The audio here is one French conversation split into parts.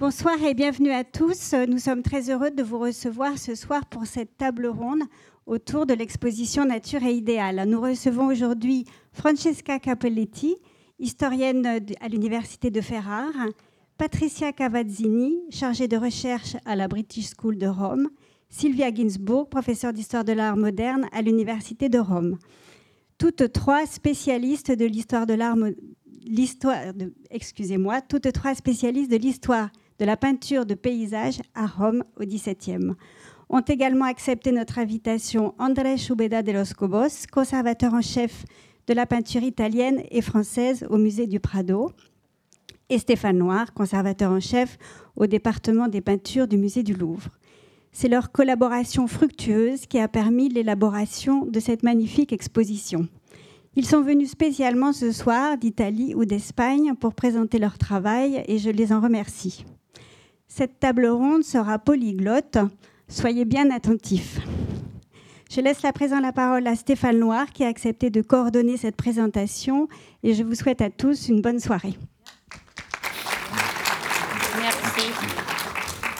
Bonsoir et bienvenue à tous. Nous sommes très heureux de vous recevoir ce soir pour cette table ronde autour de l'exposition Nature et idéal. Nous recevons aujourd'hui Francesca Capelletti, historienne à l'Université de Ferrare, Patricia Cavazzini, chargée de recherche à la British School de Rome, Sylvia Ginsburg, professeure d'histoire de l'art moderne à l'Université de Rome. Toutes trois spécialistes de l'histoire de l'art l'histoire excusez-moi, toutes trois spécialistes de l'histoire de la peinture de paysage à Rome au XVIIe ont également accepté notre invitation André Chubeda de los Cobos, conservateur en chef de la peinture italienne et française au musée du Prado, et Stéphane Noir, conservateur en chef au département des peintures du musée du Louvre. C'est leur collaboration fructueuse qui a permis l'élaboration de cette magnifique exposition. Ils sont venus spécialement ce soir d'Italie ou d'Espagne pour présenter leur travail et je les en remercie. Cette table ronde sera polyglotte Soyez bien attentifs. Je laisse la présent la parole à Stéphane Noir qui a accepté de coordonner cette présentation et je vous souhaite à tous une bonne soirée. Merci.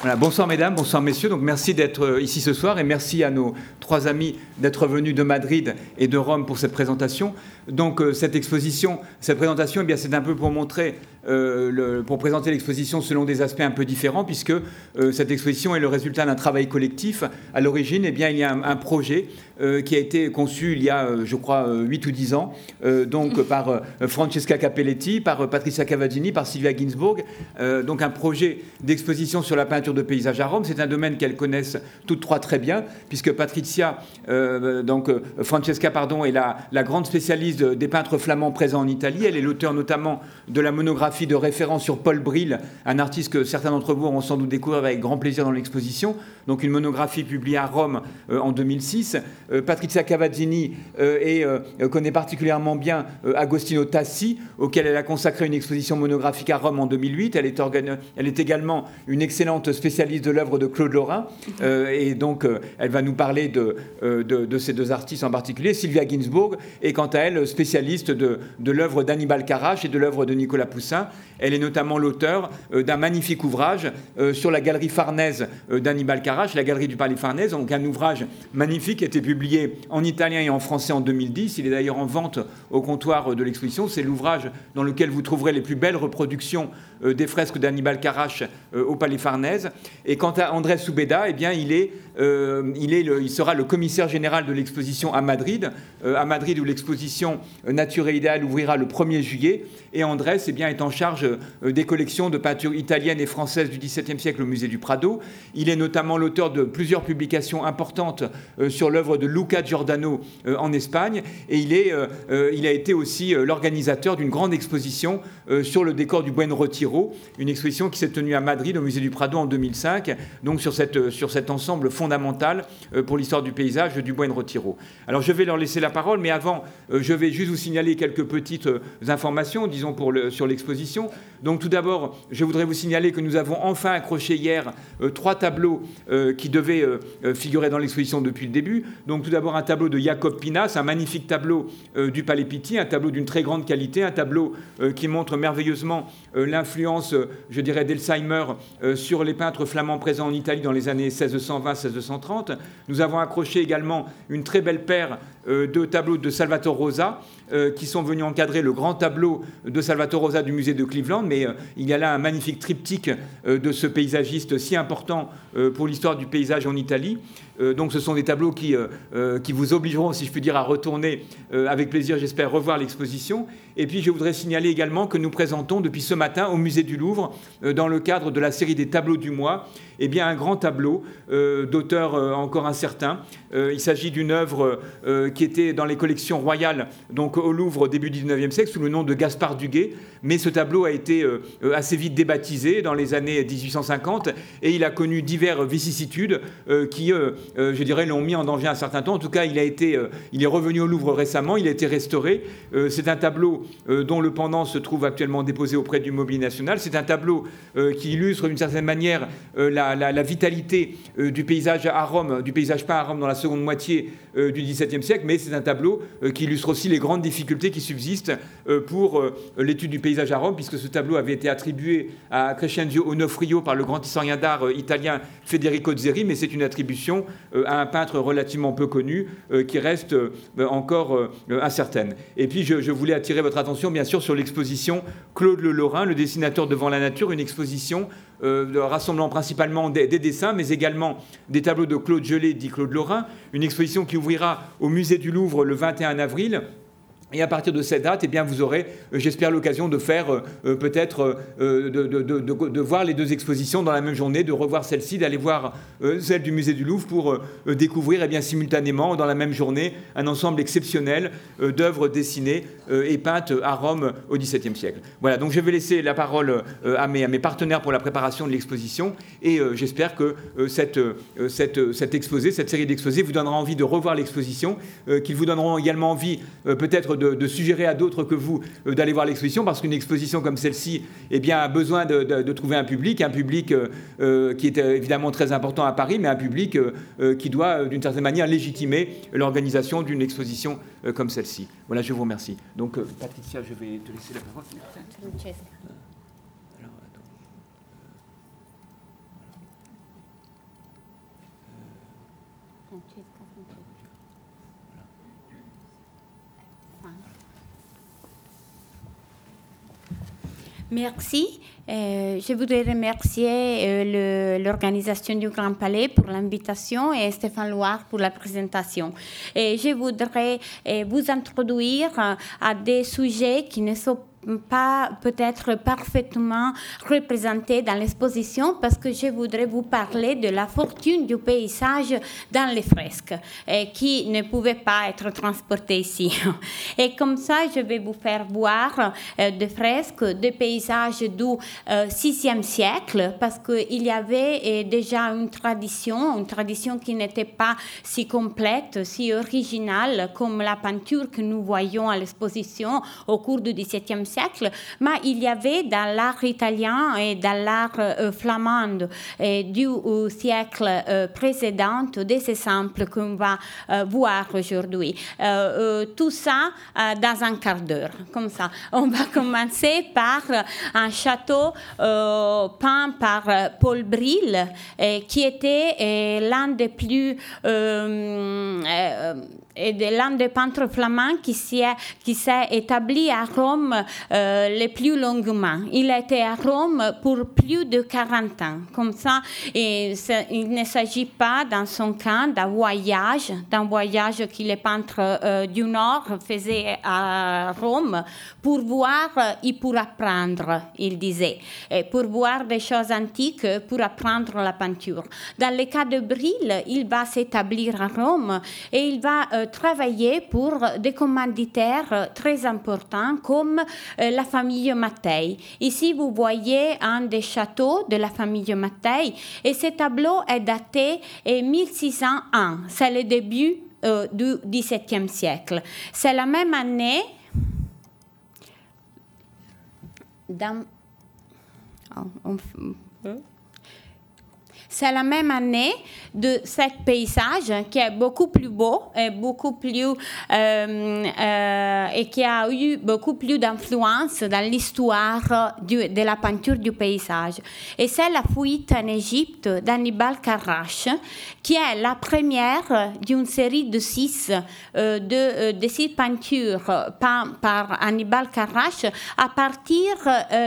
Voilà, bonsoir mesdames, bonsoir messieurs. Donc merci d'être euh, ici ce soir et merci à nos trois amis d'être venus de Madrid et de Rome pour cette présentation. Donc euh, cette exposition, cette présentation, eh bien c'est un peu pour montrer euh, pour présenter l'exposition selon des aspects un peu différents, puisque euh, cette exposition est le résultat d'un travail collectif. À l'origine, eh bien, il y a un, projet euh, qui a été conçu il y a, je crois, 8 ou 10 ans, donc par Francesca Capelletti, par Patricia Cavazzini, par Sylvia Ginsburg. donc un projet d'exposition sur la peinture de paysage à Rome. C'est un domaine qu'elles connaissent toutes trois très bien, puisque Patricia, donc Francesca, pardon, est la, la grande spécialiste des peintres flamands présents en Italie. Elle est l'auteur notamment de la monographie de référence sur Paul Brill, un artiste que certains d'entre vous auront sans doute découvert avec grand plaisir dans l'exposition. Donc une monographie publiée à Rome euh, en 2006. Euh, Patrizia Cavazzini euh, et, connaît particulièrement bien Agostino Tassi, auquel elle a consacré une exposition monographique à Rome en 2008. Elle est, également une excellente spécialiste de l'œuvre de Claude Lorrain. et donc elle va nous parler de, de, ces deux artistes en particulier. Sylvia Ginsburg est quant à elle spécialiste de, l'œuvre d'Annibal Carache et de l'œuvre de Nicolas Poussin. Elle est notamment l'auteur euh, d'un magnifique ouvrage euh, sur la galerie Farnèse euh, d'Annibal Carache, la galerie du Palais Farnèse, donc un ouvrage magnifique qui a été publié en italien et en français en 2010. Il est d'ailleurs en vente au comptoir de l'exposition. C'est l'ouvrage dans lequel vous trouverez les plus belles reproductions des fresques d'Annibal Carache au Palais Farnèse. Et quant à André Soubeda, eh bien, il, est, il, est il sera le commissaire général de l'exposition à Madrid, à Madrid où l'exposition Nature et ouvrira le 1er juillet. Et Andrés eh bien, est en charge euh, des collections de peinture italienne et française du XVIIe siècle au musée du Prado. Il est notamment l'auteur de plusieurs publications importantes euh, sur l'œuvre de Luca Giordano euh, en Espagne. Et il, est, il a été aussi l'organisateur d'une grande exposition sur le décor du Buen Retiro, une exposition qui s'est tenue à Madrid au musée du Prado en 2005, donc sur, cette, sur cet ensemble fondamental pour l'histoire du paysage du Buen Retiro. Alors je vais leur laisser la parole, mais avant, je juste vous signaler quelques petites informations, disons, pour sur l'exposition. Donc tout d'abord, je voudrais vous signaler que nous avons enfin accroché hier euh, trois tableaux euh, qui devaient euh, figurer dans l'exposition depuis le début. Donc tout d'abord un tableau de Jacob Pinas, un magnifique tableau du Palais Pitti, un tableau d'une très grande qualité, un tableau qui montre merveilleusement l'influence, je dirais, d'Elsheimer sur les peintres flamands présents en Italie dans les années 1620-1630. Nous avons accroché également une très belle paire de tableaux de Salvatore Rosa qui sont venus encadrer le grand tableau de Salvatore Rosa du musée de Cleveland mais euh, il y a là un magnifique triptyque euh, de ce paysagiste si important euh, pour l'histoire du paysage en Italie. donc ce sont des tableaux qui, qui vous obligeront, si je puis dire, à retourner avec plaisir, j'espère, revoir l'exposition. Et puis je voudrais signaler également que nous présentons depuis ce matin au musée du Louvre, dans le cadre de la série des tableaux du mois, eh bien, un grand tableau d'auteur encore incertain. il s'agit d'une œuvre qui était dans les collections royales, donc au Louvre au début du XIXe siècle, sous le nom de Gaspard Duguay. Mais ce tableau a été euh, euh, assez vite débaptisé dans les années 1850 et il a connu diverses vicissitudes euh, qui je dirais, l'ont mis en danger un certain temps. En tout cas, il, a été, il est revenu au Louvre récemment, il a été restauré. c'est un tableau dont le pendant se trouve actuellement déposé auprès du Mobilier National. C'est un tableau qui illustre d'une certaine manière la, la, vitalité du paysage à Rome, du paysage peint à Rome dans la seconde moitié du XVIIe siècle, mais c'est un tableau qui illustre aussi les grandes difficultés qui subsistent pour l'étude du paysage à Rome, puisque ce tableau avait été attribué à Crescenzio Onofrio par le grand historien d'art euh, italien Federico Zeri, mais c'est une attribution euh, à un peintre relativement peu connu euh, qui reste encore incertaine. Et puis je, voulais attirer votre attention bien sûr sur l'exposition Claude Le Lorrain, le dessinateur devant la nature, une exposition rassemblant principalement des, des, dessins, mais également des tableaux de Claude Gelé, dit Claude Lorrain, une exposition qui ouvrira au musée du Louvre le 21 avril et à partir de cette date, eh bien, vous aurez, euh, j'espère, l'occasion de faire euh, euh, peut-être de, de, voir les deux expositions dans la même journée, de revoir celle-ci, d'aller voir celle du musée du Louvre pour découvrir eh bien, simultanément, dans la même journée, un ensemble exceptionnel d'œuvres dessinées et peintes à Rome au XVIIe siècle. Voilà, donc je vais laisser la parole à mes, à mes partenaires pour la préparation de l'exposition et j'espère que cette, cette, cette exposé, cette série d'exposés vous donnera envie de revoir l'exposition, qu'ils vous donneront également envie peut-être de, suggérer à d'autres que vous euh, d'aller voir l'exposition, parce qu'une exposition comme celle-ci eh bien, a besoin de, trouver un public, un public euh, euh, qui est évidemment très important à Paris, mais un public qui doit, d'une certaine manière, légitimer l'organisation d'une exposition comme celle-ci. Voilà, je vous remercie. Donc, Patricia, je vais te laisser la parole. Merci. Euh, je voudrais remercier euh, l'organisation du Grand Palais pour l'invitation et Stéphane Loire pour la présentation. Et je voudrais euh, vous introduire à des sujets qui ne sont pas peut-être parfaitement représenté dans l'exposition parce que je voudrais vous parler de la fortune du paysage dans les fresques et qui ne pouvait pas être transportée ici. Et comme ça, je vais vous faire voir euh, des fresques, des paysages du euh, siècle parce qu'il y avait euh, déjà une tradition, une tradition qui n'était pas si complète, si originale comme la peinture que nous voyons à l'exposition au cours du XVIIe siècle mais il y avait dans l'art italien et dans l'art euh, flamand euh, du euh, siècle précédent des exemples qu'on va voir aujourd'hui. tout ça dans un quart d'heure, comme ça. On va commencer par un château peint par Paul Bril, qui était l'un des plus l'un des peintres flamands qui s'est, établi à Rome euh, le plus longuement. Il a été à Rome pour plus de 40 ans. Comme ça, il ne s'agit pas, dans son cas, d'un voyage, d'un voyage que les peintres euh, du Nord faisaient à Rome pour voir et pour apprendre, il disait, pour voir des choses antiques, pour apprendre la peinture. Dans le cas de Bril, il va s'établir à Rome et il va euh, travailler pour des commanditaires très importants comme euh, la famille Mattei. Ici, vous voyez un des châteaux de la famille Mattei et ce tableau est daté 1601. C'est le début euh, du XVIIe siècle. C'est la même année. C'est la même année de ce paysage qui est beaucoup plus beau et beaucoup plus euh, euh, et qui a eu beaucoup plus d'influence dans l'histoire de la peinture du paysage. Et c'est la fuite en Égypte d'Annibal Carrache, qui est la première d'une série de six, euh, de, de, peintures peintes par Annibal Carrache à partir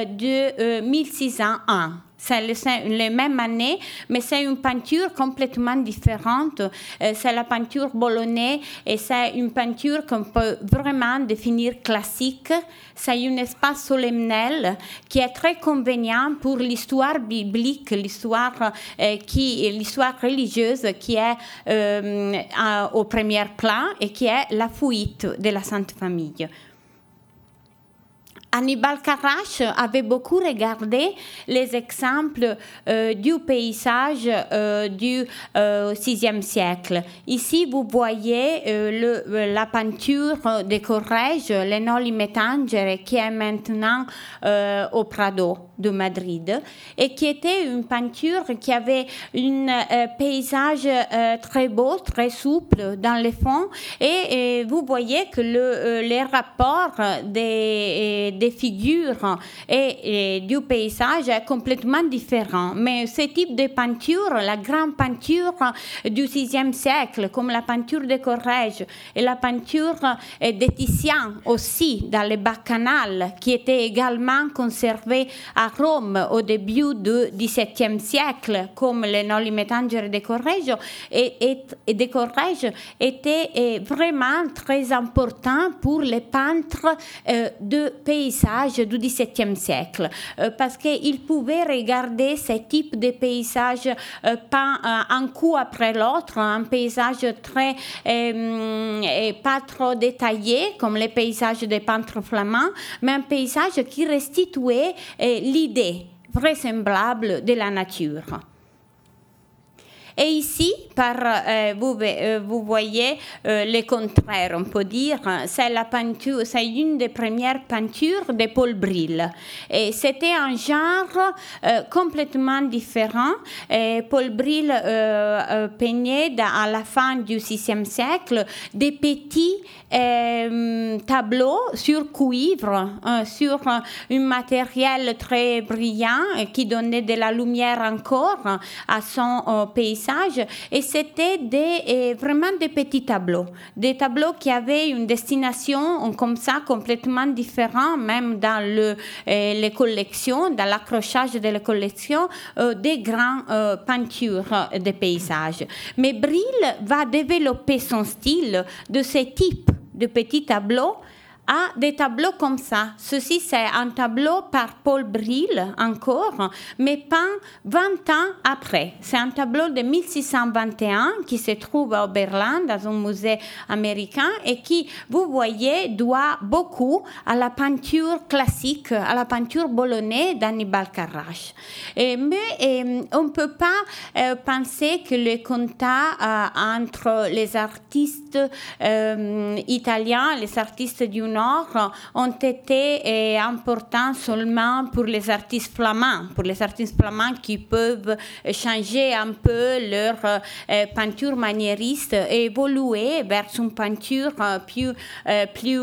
de 1601 c'est les mêmes années, mais c'est une peinture complètement différente. Euh, c'est la peinture bolognaise et c'est une peinture qu'on peut vraiment définir classique. C'est un espace solennel qui est très convenient pour l'histoire biblique, l'histoire euh, qui, religieuse qui est euh, au premier plan et qui est la fuite de la Sainte Famille. Hannibal Carrache avait beaucoup regardé les exemples euh, du paysage euh, du VIe siècle. Ici, vous voyez la peinture de Corrège, l'Enoli Metangere, qui est maintenant au Prado de Madrid, et qui était une peinture qui avait un paysage très beau, très souple dans le fond, et, vous voyez que le, les rapports des des figures et, du paysage est complètement différent. Mais ce type de peinture, la grande peinture du VIe siècle, comme la peinture de Corrège et la peinture de Titien aussi dans le Bacchanal, qui était également conservée à Rome au début du XVIIe siècle, comme le Noli Metangere de Correggio, et, et, de Corrège était vraiment très important pour les peintres euh, de paysage du XVIIe siècle, euh, parce qu'ils pouvaient regarder ce type de paysage pas euh, un coup après l'autre, un paysage très pas trop détaillé comme les paysages des peintres flamands, mais un paysage qui restituait l'idée vraisemblable de la nature. Et ici, par, euh, vous, euh, vous, voyez euh, le contraire, on peut dire. C'est une des premières peintures de Paul Bril. Et c'était un genre complètement différent. Paul Bril peignait à la fin du VIe siècle des petits tableaux sur cuivre, sur un matériel très brillant qui donnait de la lumière encore à son paysage et c'était des, euh, vraiment des petits tableaux, des tableaux qui avaient une destination comme ça complètement différente, même dans euh, les collections, dans l'accrochage de la collection, euh, des grandes peintures de paysages. Mais Brill va développer son style de ce type de petits tableaux à des tableaux comme ça. Ceci, c'est un tableau par Paul Bril encore, mais peint 20 ans après. C'est un tableau de 1621 qui se trouve à Berlin, dans un musée américain, et qui, vous voyez, doit beaucoup à la peinture classique, à la peinture bolognaise d'Annibal Carrache. mais on ne peut pas euh, penser que le contact euh, entre les artistes euh, italiens, les artistes du Nord ont été eh, importants seulement pour les artistes flamands, pour les artistes flamands qui peuvent changer un peu leur eh, peinture maniériste et évoluer vers une peinture plus, eh, plus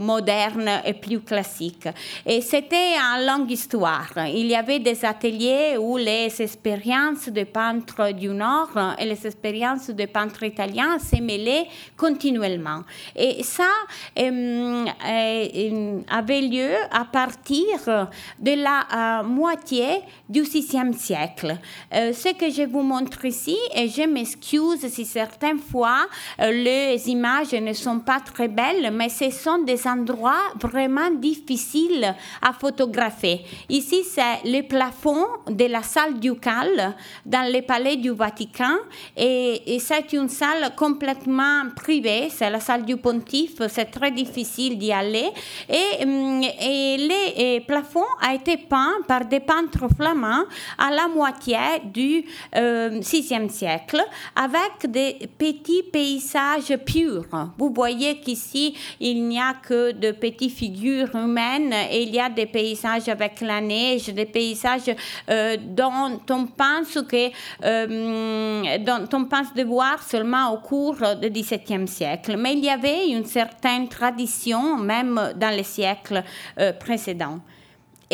moderne et plus classique. Et c'était une longue histoire. Il y avait des ateliers où les expériences de peintres du Nord et les expériences de peintres italiens se mêlaient continuellement. Et ça, euh, avait lieu à partir de la euh, moitié du VIe siècle. Euh, ce que je vous montre ici, et je m'excuse si certaines fois les images ne sont pas très belles, mais ce sont des endroits vraiment difficiles à photographier. Ici, c'est le plafond de la salle ducale dans le palais du Vatican, et c'est une salle complètement privée, c'est la salle du pontife, c'est très difficile d'y aller. Et, mm, et les plafonds a été peint par des peintres flamands à la moitié du VIe euh, siècle avec des petits paysages purs. Vous voyez qu'ici, il n'y a que de petites figures humaines et il y a des paysages avec la neige, des paysages euh, dont on pense que euh, dont on pense de voir seulement au cours du XVIIe siècle. Mais il y avait une certaine tradition même dans les siècles euh, précédents.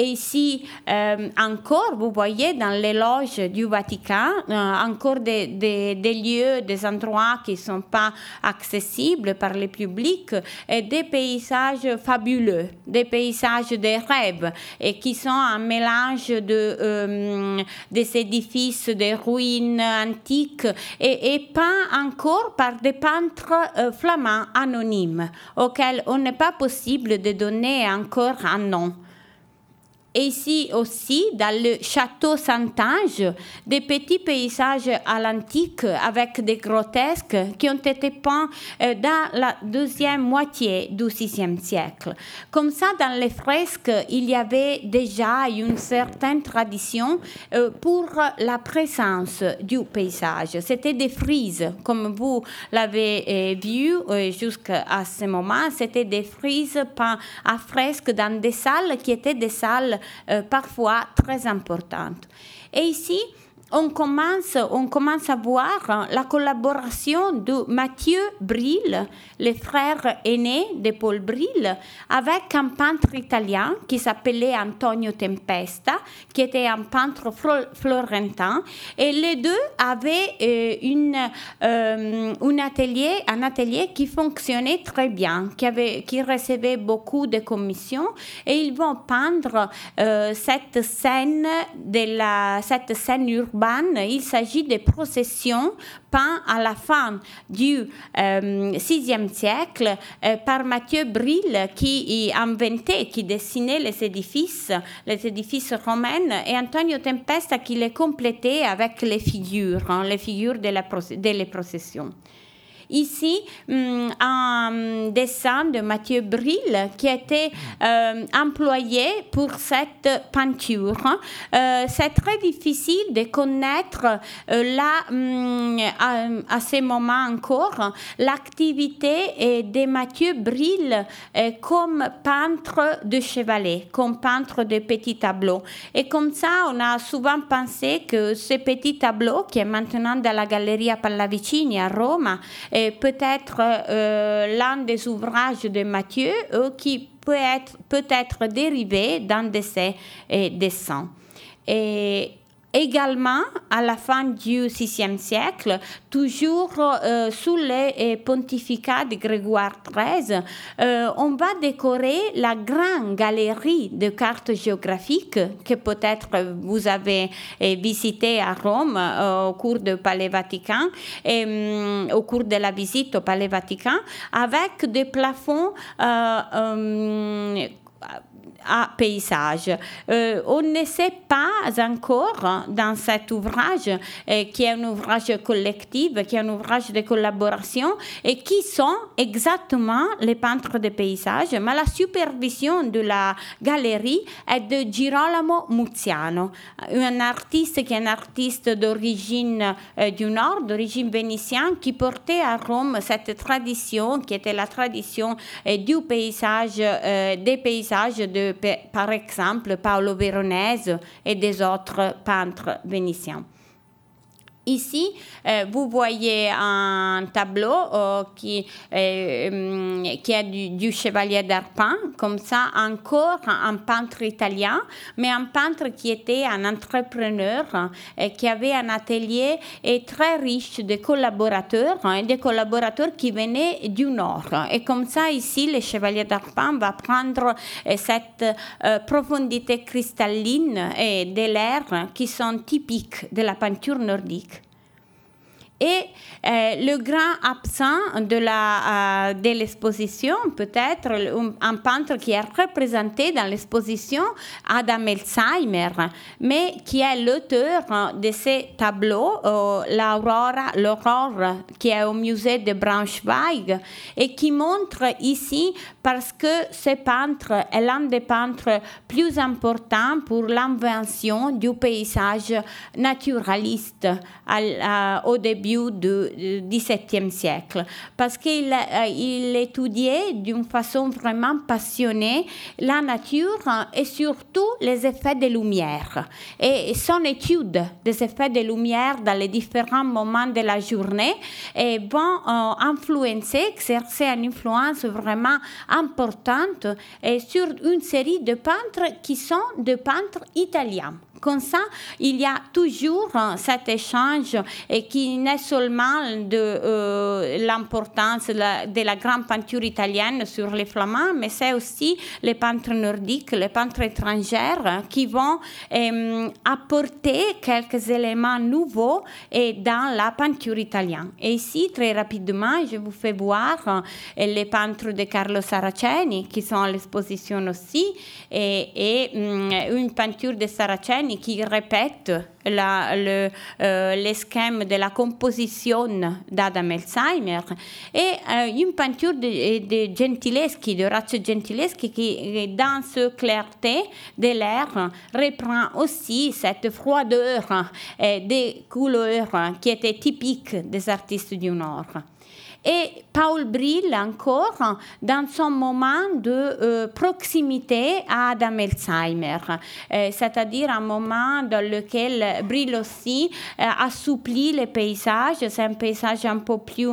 Et ici, euh, encore, vous voyez, dans les loges du Vatican, euh, encore des, lieux, des endroits qui ne sont pas accessibles par le public, et des paysages fabuleux, des paysages de rêves, et qui sont un mélange de, des édifices, des ruines antiques, et, et peints encore par des peintres flamands anonymes, auxquels on n'est pas possible de donner encore un nom. Ici aussi, dans le château Saint-Ange, des petits paysages à l'antique avec des grotesques qui ont été peints euh, dans la deuxième moitié du VIe siècle. Comme ça, dans les fresques, il y avait déjà une certaine tradition euh, pour la présence du paysage. C'était des frises, comme vous l'avez euh, vu jusqu'à ce moment, c'était des frises peintes à fresque dans des salles qui étaient des salles parfois très importantes. Et ici, on commence, on commence à voir la collaboration de Mathieu Bril, le frère aîné de Paul Bril, avec un peintre italien qui s'appelait Antonio Tempesta, qui était un peintre florentin. Et les deux avaient euh, euh, un, atelier, un atelier qui fonctionnait très bien, qui recevait beaucoup de commissions. Et ils vont peindre euh, cette scène de la, cette scène urbaine il s'agit de processions peintes à la fin du VIe euh, siècle euh, par Mathieu Bril qui inventait, qui dessinait les édifices, les édifices romains, et Antonio Tempesta qui les complétait avec les figures, hein, les figures de, la, de les processions. Ici, mm, un dessin de Mathieu Bril qui été euh, employé pour cette peinture. Euh, c'est très difficile de connaître euh, là, mm, à, à, ce moment encore, l'activité de Mathieu Bril comme peintre de chevalet, comme peintre de petits tableaux. Et comme ça, on a souvent pensé que ce petit tableau, qui est maintenant dans la Galleria Pallavicini à Rome, peut-être euh, l'un des ouvrages de Matthieu euh, qui peut être, dérivé d'un de ses euh, dessins. Et Également, à la fin du VIe siècle, toujours euh, sous les euh, pontificats de Grégoire XIII, euh, on va décorer la grande galerie de cartes géographiques que peut-être vous avez visité à Rome au cours du Palais Vatican, et, au cours de la visite au Palais Vatican, avec des plafonds à paysage. Euh, on ne sait pas encore dans cet ouvrage, euh, qui est un ouvrage collectif, qui est un ouvrage de collaboration, et qui sont exactement les peintres de paysage, mais la supervision de la galerie est de Girolamo Muziano, un artiste qui est un artiste d'origine euh, du Nord, d'origine vénitienne, qui portait à Rome cette tradition, qui était la tradition du paysage, des paysages de par exemple Paolo Veronese et des autres peintres vénitiens. Ici, euh, vous voyez un tableau euh, qui, euh, qui est du, chevalier d'Arpin, comme ça, encore un peintre italien, mais un peintre qui était un entrepreneur, qui avait un atelier et très riche de collaborateurs, hein, des collaborateurs qui venaient du Nord. Et comme ça, ici, le chevalier d'Arpin va prendre cette profondité cristalline et de l'air qui sont typiques de la peinture nordique. Et euh, le grand absent de, la, euh, l'exposition, peut-être un, peintre qui est représenté dans l'exposition, Adam Elsheimer, mais qui est l'auteur de ces tableaux, euh, l'Aurora, l'Aurore, qui est au musée de Braunschweig, et qui montre ici, parce que ce peintre est l'un des peintres plus importants pour l'invention du paysage naturaliste au début du XVIIe siècle, parce qu'il euh, étudiait d'une façon vraiment passionnée la nature et surtout les effets de lumière. Et son étude des effets de lumière dans les différents moments de la journée et vont euh, influencer, exercer une influence vraiment importante sur une série de peintres qui sont des peintres italiens Comme ça, il y a toujours cet échange et qui n'est seulement de l'importance de la grande peinture italienne sur les flamands, mais c'est aussi les peintres nordiques, les peintres étrangers qui vont apporter quelques éléments nouveaux dans la peinture italienne. Et ici, très rapidement, je vous fais voir les peintres de Carlo Saraceni qui sont à l'exposition aussi et, et une peinture de Saraceni qui répète la, le, euh, les de la composition d'Adam Elsheimer et euh, une peinture de, de Gentileschi, de Orazio Gentileschi, qui, dans ce clarté de l'air, reprend aussi cette froideur des couleurs qui était typique des artistes du Nord. Et Paul Brill encore dans son moment de euh, proximité à Adam Elsheimer, euh, c'est-à-dire un moment dans lequel Brill aussi euh, assouplit les paysages. C'est un paysage un peu plus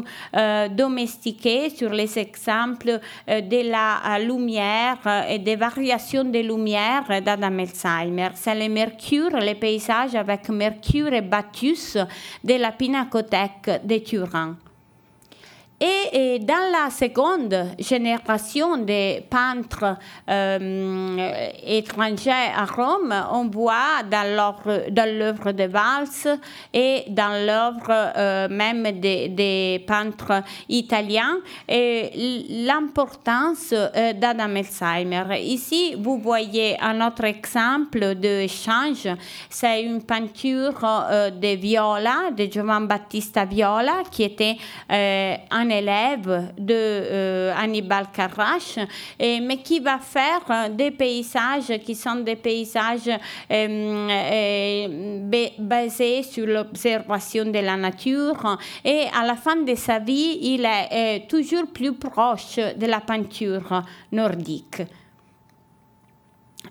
domestiqué sur les exemples de la lumière et des variations de lumière d'Adam Elsheimer. C'est le Mercure, les paysages avec Mercure et Bacchus de la Pinacothèque de Turin. Et, dans la seconde génération des peintres euh, étrangers à Rome, on voit dans l'œuvre de Valls et dans l'œuvre euh, même des, peintres italiens l'importance euh, d'Adam Elsheimer. Ici, vous voyez un autre exemple d'échange. C'est une peinture de Viola, de Giovanni Battista Viola, qui était un élève de euh, Hannibal Carrache, mais qui va faire euh, des paysages qui sont des paysages euh, basés sur l'observation de la nature. Et à la fin de sa vie, il est toujours plus proche de la peinture nordique.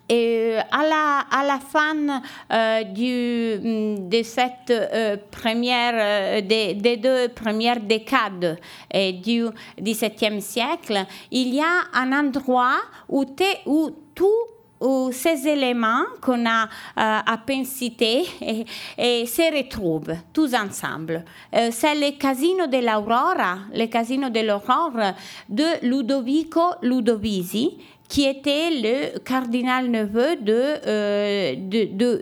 Et à la, à la fin euh, du, mm, de cette euh, euh, des, des, deux premières décades du XVIIe siècle, il y a un endroit où, où tous ces éléments qu'on a à peine cités se retrouvent tous ensemble. c'est le Casino de l'Aurora, le Casino de Ludovico Ludovisi, qui était le cardinal neveu de, euh,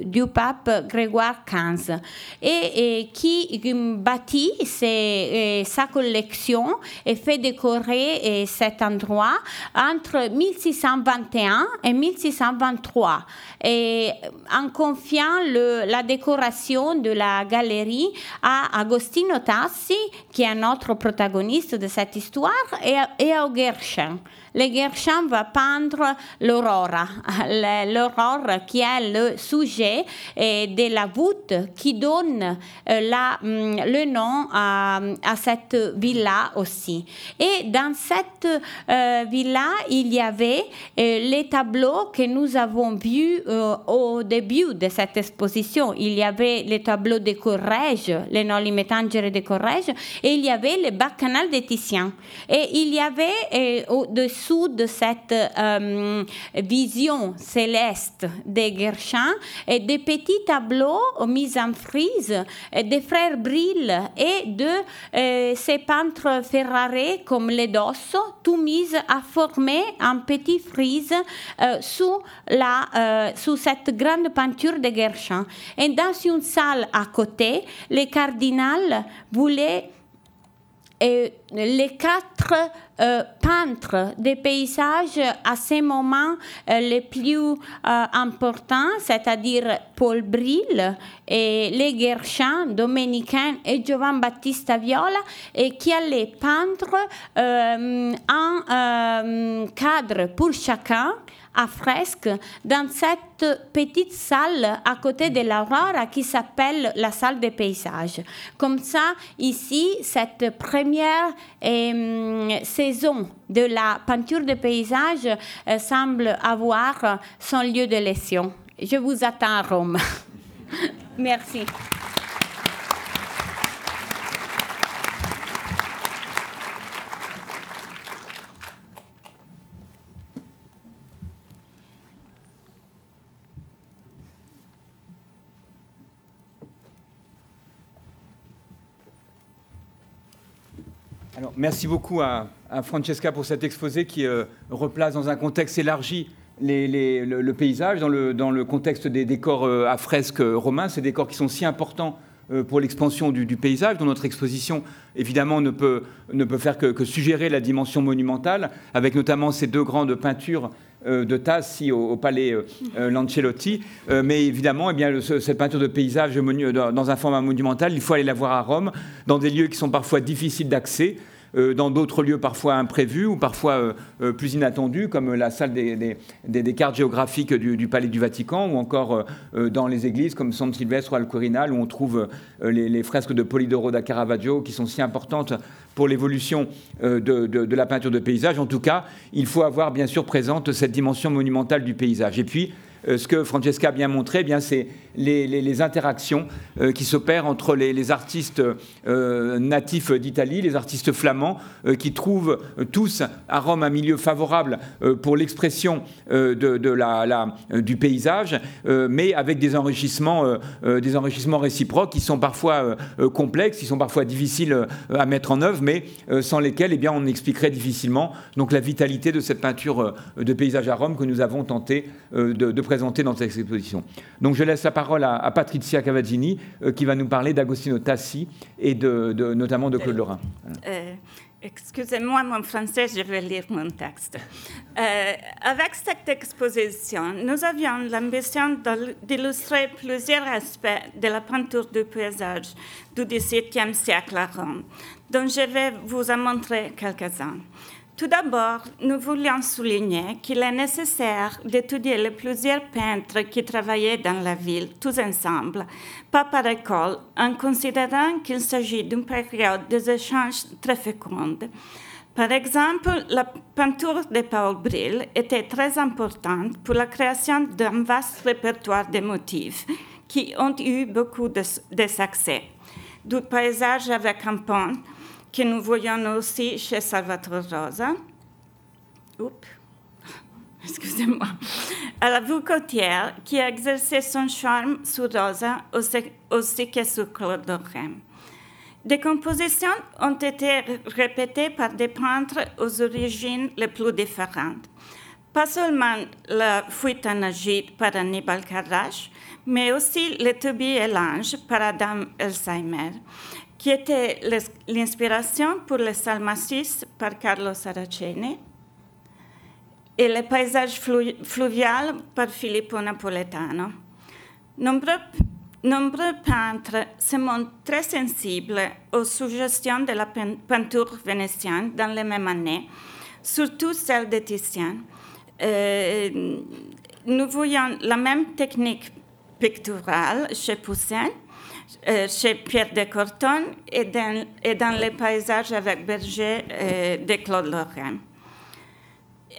du pape Grégoire XV et, qui bâtit euh, sa collection et fait décorer euh, cet endroit entre 1621 et 1623 et en confiant la décoration de la galerie à Agostino Tassi qui est un autre protagoniste de cette histoire et, et à Gershon le Gershon va peindre l'aurore, l'aurore qui est le sujet euh, de la voûte qui donne euh, la, mm, le nom à, cette villa aussi. Et dans cette euh, villa, il y avait les tableaux que nous avons vus au début de cette exposition. Il y avait les tableaux de Corrège, les Noli Metangere de Corrège, et il y avait le Bacchanal de Titien. Et il y avait sous de cette euh, vision céleste de Gershon et des petits tableaux mis en frise des frères Brill et de euh, ces peintres Ferrare comme les Dosso, tout mis à former en petit frise euh, sous, la, cette grande peinture de Gershon. Et dans une salle à côté, le cardinal voulait les quatre euh, peintres des paysages à ces moments euh, les plus euh, importants, c'est-à-dire Paul Brill et les Gershon, Domenicain et Giovanni Battista Viola, et qui allaient peindre un cadre pour chacun à fresque dans cette petite salle à côté de l'Aurora qui s'appelle la salle des paysages. Comme ça, ici, cette première euh, saison de la peinture de paysages euh, semble avoir son lieu de leçon. Je vous attends à Rome. Merci. Merci beaucoup à, Francesca pour cet exposé qui euh, replace dans un contexte élargi le, paysage, dans le, contexte des décors euh, à fresques romains, ces décors qui sont si importants euh, pour l'expansion du, paysage, dont notre exposition, évidemment, ne peut, ne peut faire que, suggérer la dimension monumentale, avec notamment ces deux grandes peintures euh, de Tassi au, palais euh, Lancelotti. mais évidemment, eh bien, cette peinture de paysage dans un format monumental, il faut aller la voir à Rome, dans des lieux qui sont parfois difficiles d'accès. Euh, dans d'autres lieux parfois imprévus ou parfois euh, euh, plus inattendus, comme la salle des, cartes géographiques du, Palais du Vatican, ou encore dans les églises comme San Silvestre ou Al Quirinal, où on trouve les, fresques de Polidoro da Caravaggio, qui sont si importantes pour l'évolution de, de, la peinture de paysage. En tout cas, il faut avoir bien sûr présente cette dimension monumentale du paysage. Et puis, ce que Francesca a bien montré, eh bien c'est les, interactions euh, qui s'opèrent entre les, artistes euh, natifs d'Italie, les artistes flamands, qui trouvent tous à Rome un milieu favorable pour l'expression de, la, du paysage, mais avec des enrichissements, des enrichissements réciproques qui sont parfois complexes, qui sont parfois difficiles à mettre en œuvre, mais sans lesquels eh bien, on expliquerait difficilement donc, la vitalité de cette peinture de paysage à Rome que nous avons tenté de, de présenté dans cette exposition. Donc je laisse la parole à, Patricia Cavazzini euh, qui va nous parler d'Agostino Tassi et notamment de Claude Lorrain. Euh, excusez-moi, mon français, je vais lire mon texte. Euh, avec cette exposition, nous avions l'ambition d'illustrer plusieurs aspects de la peinture du paysage du XVIIe siècle à Rome, dont je vais vous en montrer quelques-uns. Tout d'abord, nous voulions souligner qu'il est nécessaire d'étudier les plusieurs peintres qui travaillaient dans la ville, tous ensemble, pas par école, en considérant qu'il s'agit d'une période des échanges très féconde. Par exemple, la peinture de Paul Brill était très importante pour la création d'un vaste répertoire de motifs qui ont eu beaucoup de, de succès. Du paysage avec un pont, que nous voyons aussi chez Salvatore Rosa. Oups. Excusez-moi. À la vue côtière, qui a exercé son charme sur Rosa aussi, que sur Claude Lorrain. Des compositions ont été répétées par des peintres aux origines les plus différentes. Pas seulement la fuite en Égypte par Annibal Carrache, mais aussi le Toby et l'ange par Adam Elsheimer, qui était l'inspiration pour les salmacis par Carlo Saraceni et les paysages fluviales par Filippo Napoletano. Nombreux, nombreux peintres se montrent très sensibles aux suggestions de la peinture vénitienne dans les mêmes années, surtout celle de Titien. Euh, nous voyons la même technique picturale chez Poussin, chez Pierre de Corton et dans, les paysages avec Berger euh, de Claude Lorrain.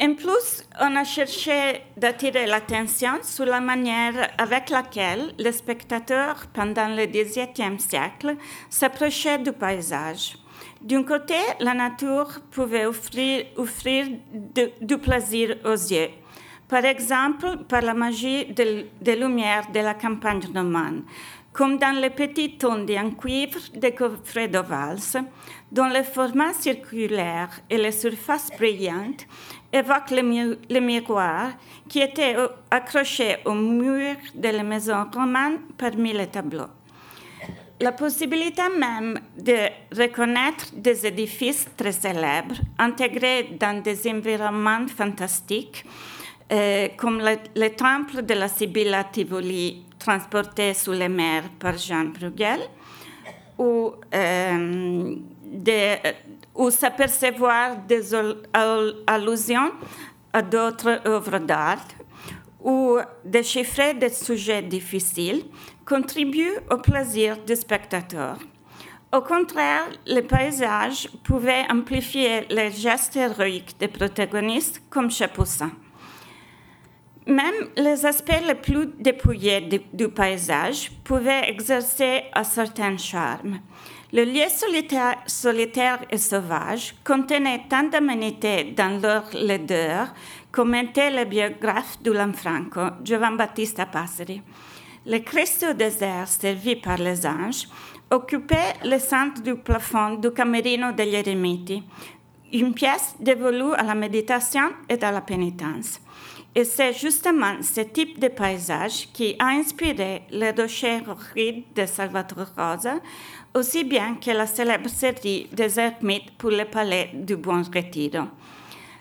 En plus, on a cherché d'attirer l'attention sur la manière avec laquelle les spectateurs, pendant le XVIIe siècle, s'approchaient du paysage. D'un côté, la nature pouvait offrir, du plaisir aux yeux, par exemple par la magie des de lumières de la campagne romane, comme dans les petits tondes en cuivre des coffrets de valse, dont le format circulaire et les surfaces brillantes évoquent les, miroirs qui étaient accrochés au mur de la maison romane parmi les tableaux. La possibilité même de reconnaître des édifices très célèbres intégrés dans des environnements fantastiques, euh, comme le, le, temple de la Sibylle à Tivoli transporté sous les mers par Jean Bruegel, ou, euh, ou s'apercevoir des allusions à d'autres œuvres d'art, ou déchiffrer des sujets difficiles, contribue au plaisir du spectateur. Au contraire, le paysage pouvait amplifier les gestes héroïques des protagonistes comme chez Poussin. Même les aspects les plus dépouillés du, paysage pouvaient exercer un certain charme. Le lieu solitaire, et sauvage contenait tant d'aménités dans leur laideur, commentait le biographe du Lanfranco, Giovan Battista Passeri. Les cristaux désert servis par les anges occupaient le centre du plafond du Camerino degli Eremiti, une pièce dévolue à la méditation et à la pénitence. Et c'est justement ce type de paysage qui a inspiré les rochers rides de Salvatore Rosa, aussi bien que la célèbre série des ermites pour le palais du Bon Retiro.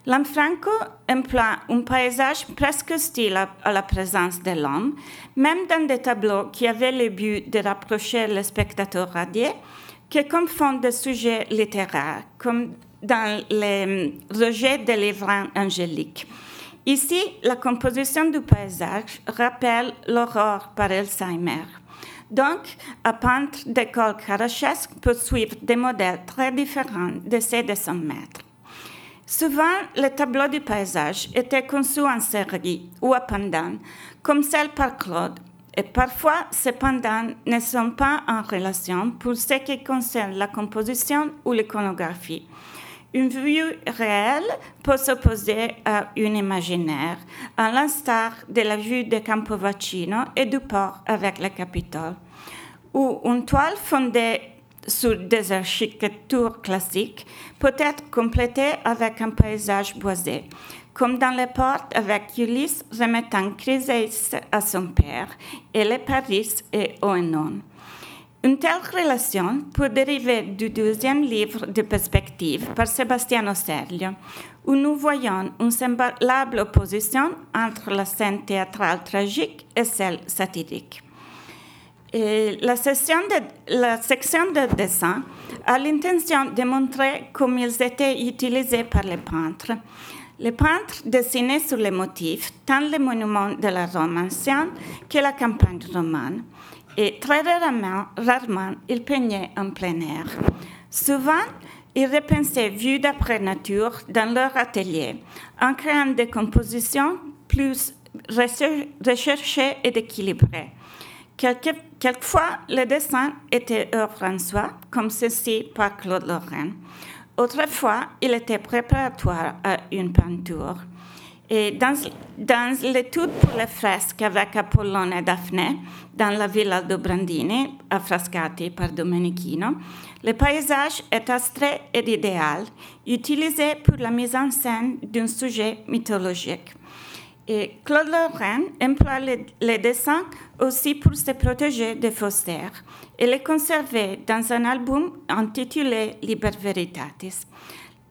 Lanfranco emploie un paysage presque hostile à la présence de l'homme, même dans des tableaux qui avaient le but de rapprocher le spectateur radié, qui confondent des sujets littéraires, comme dans les rejets des livres angéliques. Ici, la composition du paysage rappelle l'aurore par Alzheimer. Donc, un peintre d'école carachesque peut suivre des modèles très différents de ceux de son maître. Souvent, les tableaux du paysage étaient conçus en série ou à pendant, comme celle par Claude, et parfois ces pendants ne sont pas en relation pour ce qui concerne la composition ou l'iconographie. Une vue réelle peut s'opposer à une imaginaire, à l'instar de la vue de Campovaccino et du port avec le Capitole, ou une toile fondée sur des architectures classiques peut être complétée avec un paysage boisé, comme dans les portes avec Ulysse remettant Chryséis à son père et les Paris et Oenon. Une telle relation peut dériver du deuxième livre de perspective par Sebastiano Serlio, où nous voyons une semblable opposition entre la scène théâtrale tragique et celle satirique. la, la section de dessin a l'intention de montrer comment ils étaient utilisés par les peintres. Les peintres dessinaient sur les motifs tant les monuments de la Rome ancienne que la campagne romane et très rarement, rarement il peignait en plein air. Souvent, ils repensaient vue d'après nature dans leur atelier, en créant des compositions plus recherchées et équilibrées. quelquefois, le dessin était œuvre en soi, comme ceci par Claude Lorrain. Autrefois, il était préparatoire à une peinture. Dans, l'étude pour les fresques avec Apollon et Daphné, dans la villa de Brandini, affrescati par Domenichino, le paysage est abstrait et idéal, utilisé pour la mise en scène d'un sujet mythologique. Et Claude Lorrain emploie les, dessins aussi pour se protéger des faussaires et les conserver dans un album intitulé Liber Veritatis.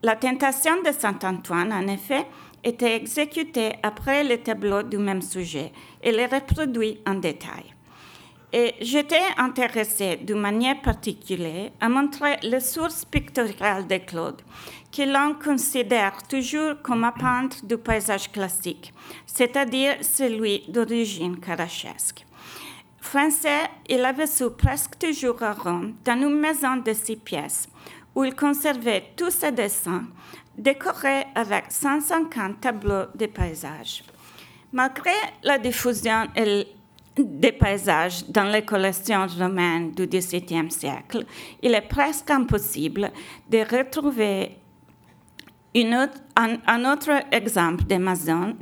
La tentation de Saint-Antoine, en effet, était exécuté après le tableau du même sujet et les reproduit en détail. Et j'étais intéressée d'une manière particulière à montrer les sources pictoriales de Claude, que l'on considère toujours comme un peintre du paysage classique, c'est-à-dire celui d'origine carachesque. Français, il avait vécu presque toujours à Rome, dans une maison de six pièces, où il conservait tous ses dessins, décoré avec 150 tableaux de paysages. Malgré la diffusion des paysages dans les collections romaines du XVIIe siècle, il est presque impossible de retrouver un, autre exemple de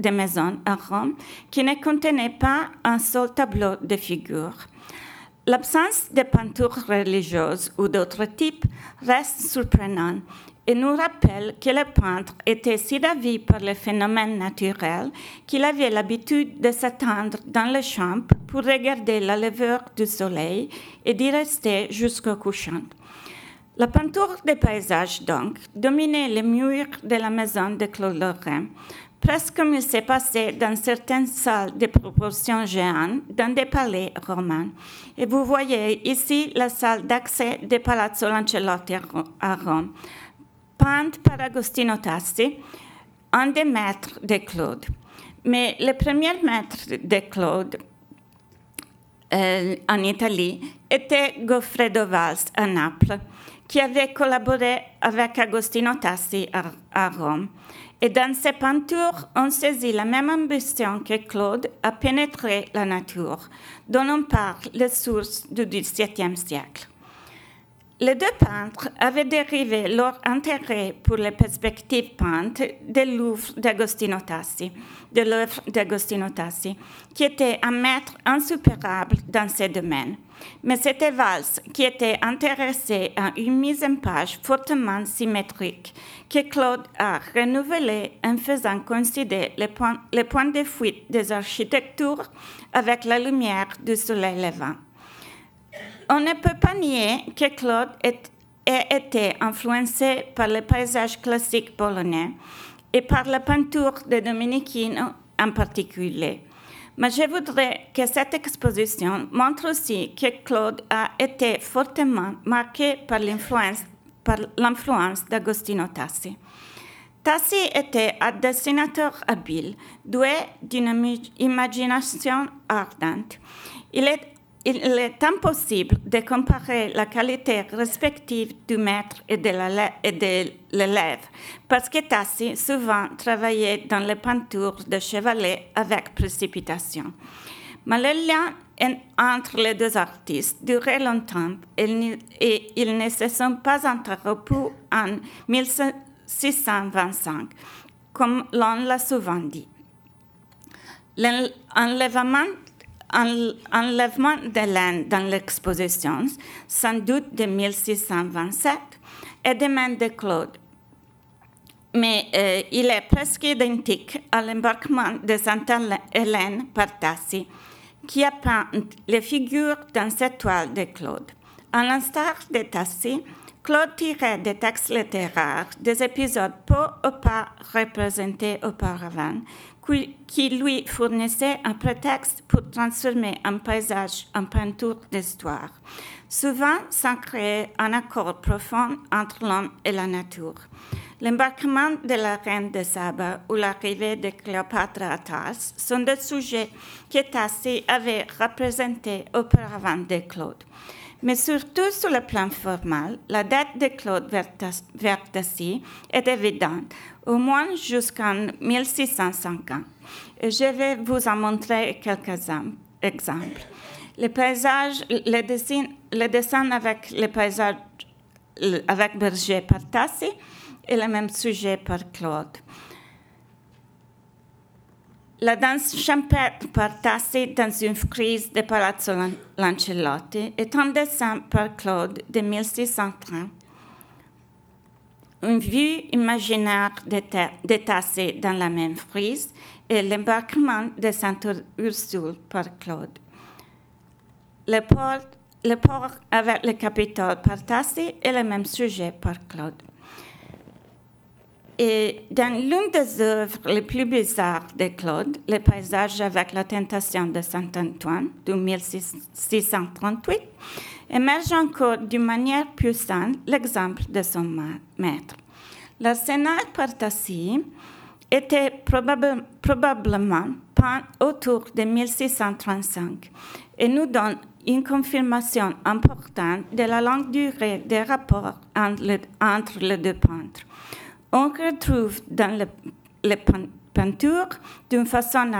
maison, à Rome qui ne contenait pas un seul tableau de figures. L'absence de peintures religieuses ou d'autres types reste surprenante et nous rappelle que le peintre était si ravi par le phénomène naturel qu'il avait l'habitude de s'attendre dans les champs pour regarder la levure du soleil et d'y rester jusqu'au couchant. La peinture des paysages, donc, dominait les murs de la maison de Claude Lorrain, presque comme il s'est passé dans certaines salles de proportions géantes dans des palais romains. Et vous voyez ici la salle d'accès des Palazzo Lancelotti à Rome, peinte par Agostino Tassi, un des maîtres de Claude. Mais le premier maître de Claude euh, en Italie était Goffredo Valls à Naples, qui avait collaboré avec Agostino Tassi à, Rome. Et dans ses peintures, on saisit la même ambition que Claude à pénétrer la nature, dont on parle les sources du XVIIe siècle. Les deux peintres avaient dérivé leur intérêt pour les perspectives peintes de l'œuvre d'Agostino Tassi, qui était un maître insuperable dans ce domaine. Mais c'était Valls qui était intéressé à une mise en page fortement symétrique que Claude a renouvelée en faisant coïncider les points, les points de fuite des architectures avec la lumière du soleil levant. On ne peut pas nier que Claude ait, été influencé par le paysage classique polonais et par la peinture de Domenichino en particulier. Mais je voudrais que cette exposition montre aussi que Claude a été fortement marqué par l'influence, d'Agostino Tassi. Tassi était un dessinateur habile, doué d'une imagination ardente. Il est il est impossible de comparer la qualité respective du maître et de l'élève, parce que Tassi souvent travaillait dans les peintures de chevalet avec précipitation. Mais le lien entre les deux artistes durait longtemps et ils ne se sont pas interrompus en 1625, comme l'on l'a souvent dit. L'enlèvement enlèvement d'Hélène dans l'exposition, sans doute de 1627, est des mains de Claude. Mais euh, il est presque identique à l'embarquement de Sainte Hélène par Tassi, qui a peint les figures dans cette toile de Claude. À l'instar de Tassi, Claude tirait des textes littéraires, des épisodes peu ou pas représentés auparavant, qui lui fournissait un prétexte pour transformer un paysage en peinture d'histoire, souvent sans créer un accord profond entre l'homme et la nature. L'embarquement de la reine de Saba ou l'arrivée de Cléopâtre à Tars sont des sujets que Tassi avait représentés auparavant de Claude. Mais surtout sur le plan formel, la date de Claude Vertassi est évidente, au moins jusqu'en 1650. je vais vous en montrer quelques exemples. Les dessins avec les paysages avec Berger par Tassi et le même sujet par Claude. La danse champêtre par Tassi dans une frise de Palazzo Lancellotti est un dessin par Claude de 1630. Une vue imaginaire Tassi dans la même frise et l'embarquement de Sainte-Ursule par Claude. Le port, le port avec le Capitole par Tassi est le même sujet par Claude. Et dans l'une des œuvres les plus bizarres de Claude, Le paysage avec la tentation de Saint-Antoine de 1638, émerge encore d'une manière puissante l'exemple de son maître. L'arsenal par Tassi était probablement peint autour de 1635 et nous donne une confirmation importante de la longue durée des rapports entre les deux peintres on retrouve dans les peintures, d'une façon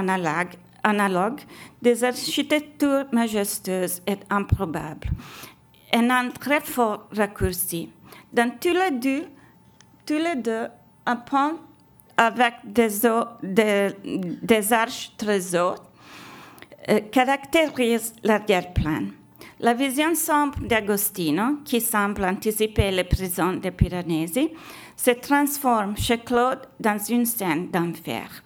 analogue, des architectures majestueuses et improbables, et un très fort raccourci. Dans tous les deux, tous les deux un pont avec des, des, arches très hautes euh, caractérise l'arrière-plan. La vision sombre d'Agostino, qui semble anticiper les prisons de Piranesi, se transforme chez Claude dans une scène d'enfer.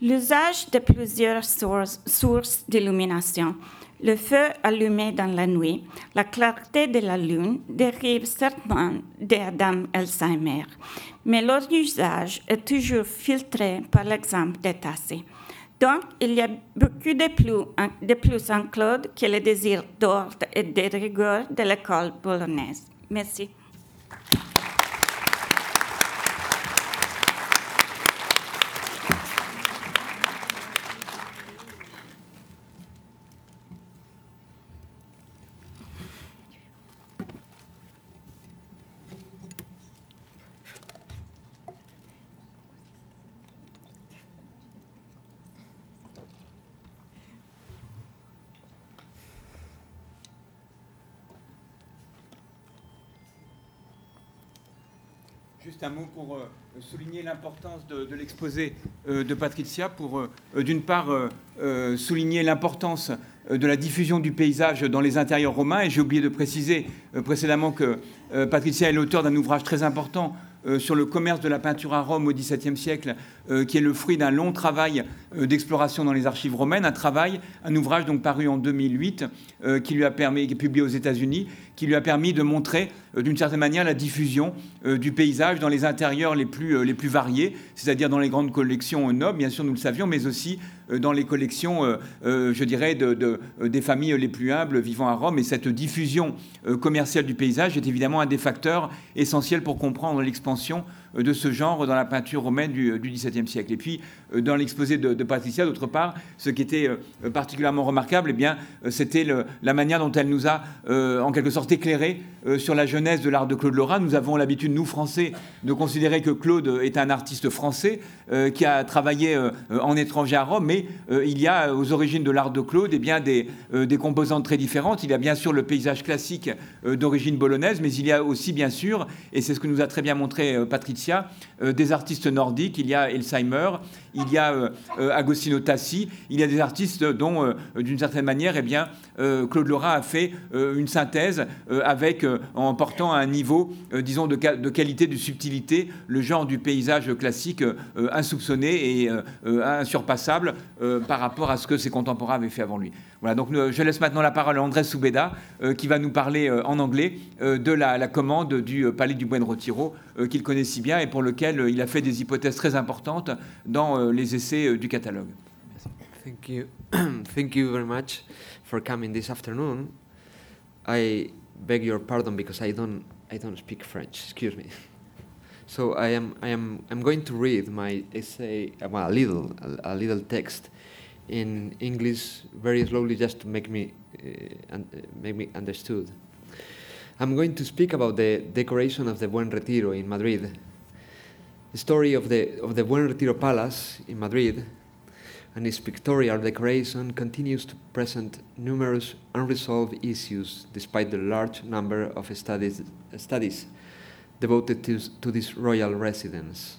L'usage de plusieurs sources, d'illumination, le feu allumé dans la nuit, la clarté de la lune dérive certainement d'Adam Alzheimer, mais leur usage est toujours filtré par l'exemple de Tassi. Donc, il y a beaucoup de plus, de plus en Claude que le désir d'ordre et de rigueur de l'école bolognaise. Merci. Juste un mot pour euh, souligner l'importance de, l'exposé euh, de Patricia, pour euh, d'une part souligner l'importance de la diffusion du paysage dans les intérieurs romains. Et j'ai oublié de préciser précédemment que Patricia est l'auteur d'un ouvrage très important sur le commerce de la peinture à Rome au XVIIe siècle, qui est le fruit d'un long travail d'exploration dans les archives romaines, un travail, un ouvrage donc paru en 2008, qui lui a permis, qui est publié aux États-Unis, qui lui a permis de montrer euh, d'une certaine manière la diffusion euh, du paysage dans les intérieurs les plus, euh, les plus variés, c'est-à-dire dans les grandes collections nobles, bien sûr nous le savions, mais aussi dans les collections, je dirais, de, des familles les plus humbles vivant à Rome. Et cette diffusion commerciale du paysage est évidemment un des facteurs essentiels pour comprendre l'expansion de ce genre dans la peinture romaine du, XVIIe siècle. Et puis, dans l'exposé de, Patricia, d'autre part, ce qui était particulièrement remarquable, eh bien, c'était la manière dont elle nous a, en quelque sorte, éclairé sur la jeunesse de l'art de Claude Lorrain. Nous avons l'habitude, nous Français, de considérer que Claude est un artiste français euh, qui a travaillé euh, en étranger à Rome, mais euh, il y a aux origines de l'art de Claude eh bien, des, des, composantes très différentes. Il y a bien sûr le paysage classique d'origine bolognaise, mais il y a aussi bien sûr, et c'est ce que nous a très bien montré Patricia, des artistes nordiques. Il y a Elsheimer, il y a Agostino Tassi, il y a des artistes dont, d'une certaine manière, eh bien, Claude Lorrain a fait une synthèse avec, en portant à un niveau, euh, disons, de, qualité, de subtilité, le genre du paysage classique euh, insoupçonné et euh, insurpassable par rapport à ce que ses contemporains avaient fait avant lui. Voilà, donc je laisse maintenant la parole à André Soubeda, qui va nous parler en anglais de la, commande du Palais du Buen Retiro, qu'il connaît si bien et pour lequel il a fait des hypothèses très importantes dans les essais du catalogue. Thank you. Thank you very much for coming this afternoon. I beg your pardon because I don't I don't speak French. Excuse me. So I am I am I'm going to read my essay, well, a little a, a little text in English very slowly just to make me uh, un- make me understood. I'm going to speak about the decoration of the Buen Retiro in Madrid. The story of the of the Buen Retiro Palace in Madrid and its pictorial decoration continues to present numerous unresolved issues despite the large number of studies, studies devoted to, to this royal residence.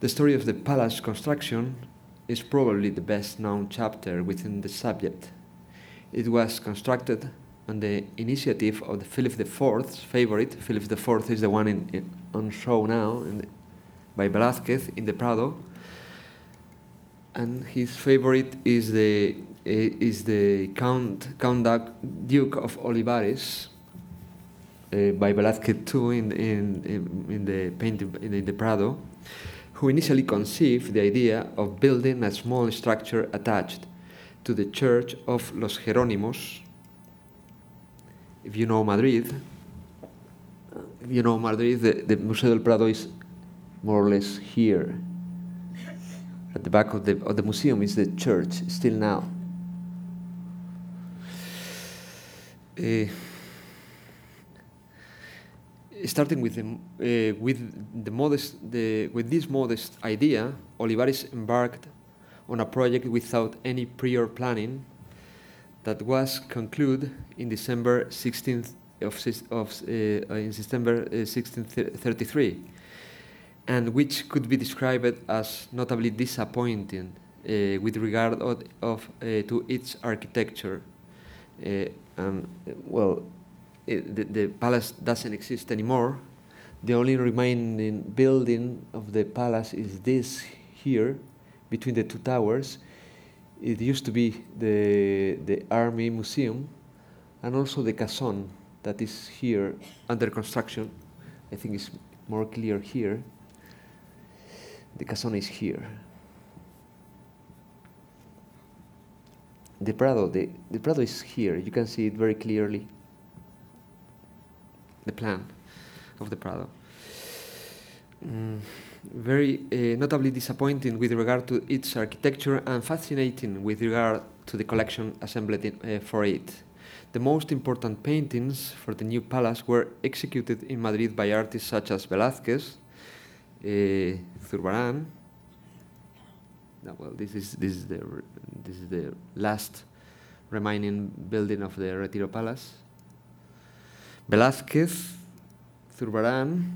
The story of the palace construction is probably the best known chapter within the subject. It was constructed on the initiative of the Philip IV's favorite. Philip IV is the one in, in, on show now the, by Velázquez in the Prado, and his favorite is the eh, is the Count Count Duke of Olivares uh, by Velázquez too in in in the painting in the Prado, who initially conceived the idea of building a small structure attached to the church of Los Jerónimos. If you know Madrid, if you know Madrid, the, the Museo del Prado is more or less here at the back of the, of the museum is the church, still now. Uh, starting with the, uh, with the modest the, with this modest idea, Olivares embarked on a project without any prior planning that was concluded in December 16th of, of uh, in December 1633 and which could be described as notably disappointing uh, with regard of, of uh, to its architecture. And well, Eh, the, the palace doesn't exist anymore. The only remaining building of the palace is this here, between the two towers. It used to be the the army museum, and also the cason that is here under construction. I think it's more clear here. The casona is here. The Prado, the, the Prado is here. You can see it very clearly. The plan of the Prado. Mm, very uh, notably disappointing with regard to its architecture and fascinating with regard to the collection assembled in, uh, for it. The most important paintings for the new palace were executed in Madrid by artists such as Velázquez, uh, Zurbarán. Well, this is this is the this is the last remaining building of the Retiro Palace. Velázquez, Zurbarán,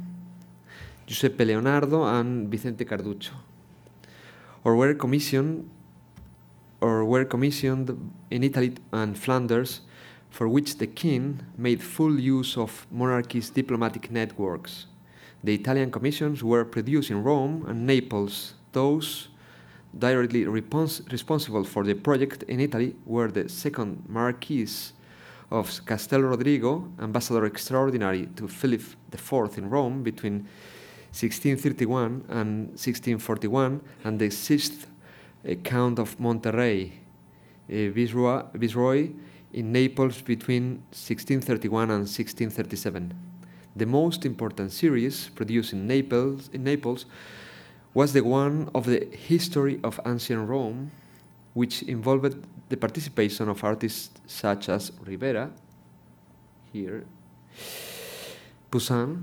Giuseppe Leonardo and Vicente Carduccio, or were commissioned or were commissioned in Italy and Flanders, for which the king made full use of monarchy's diplomatic networks. The Italian commissions were produced in Rome and Naples. Those directly respons- responsible for the project in Italy were the second Marquis of Castel Rodrigo, ambassador extraordinary to Philip IV in Rome between 1631 and 1641, and the sixth uh, Count of Monterrey, uh, viceroy, viceroy in Naples between 1631 and 1637. The most important series produced in Naples, in Naples was the one of the history of ancient Rome, which involved the participation of artists such as Rivera, here, Poussin,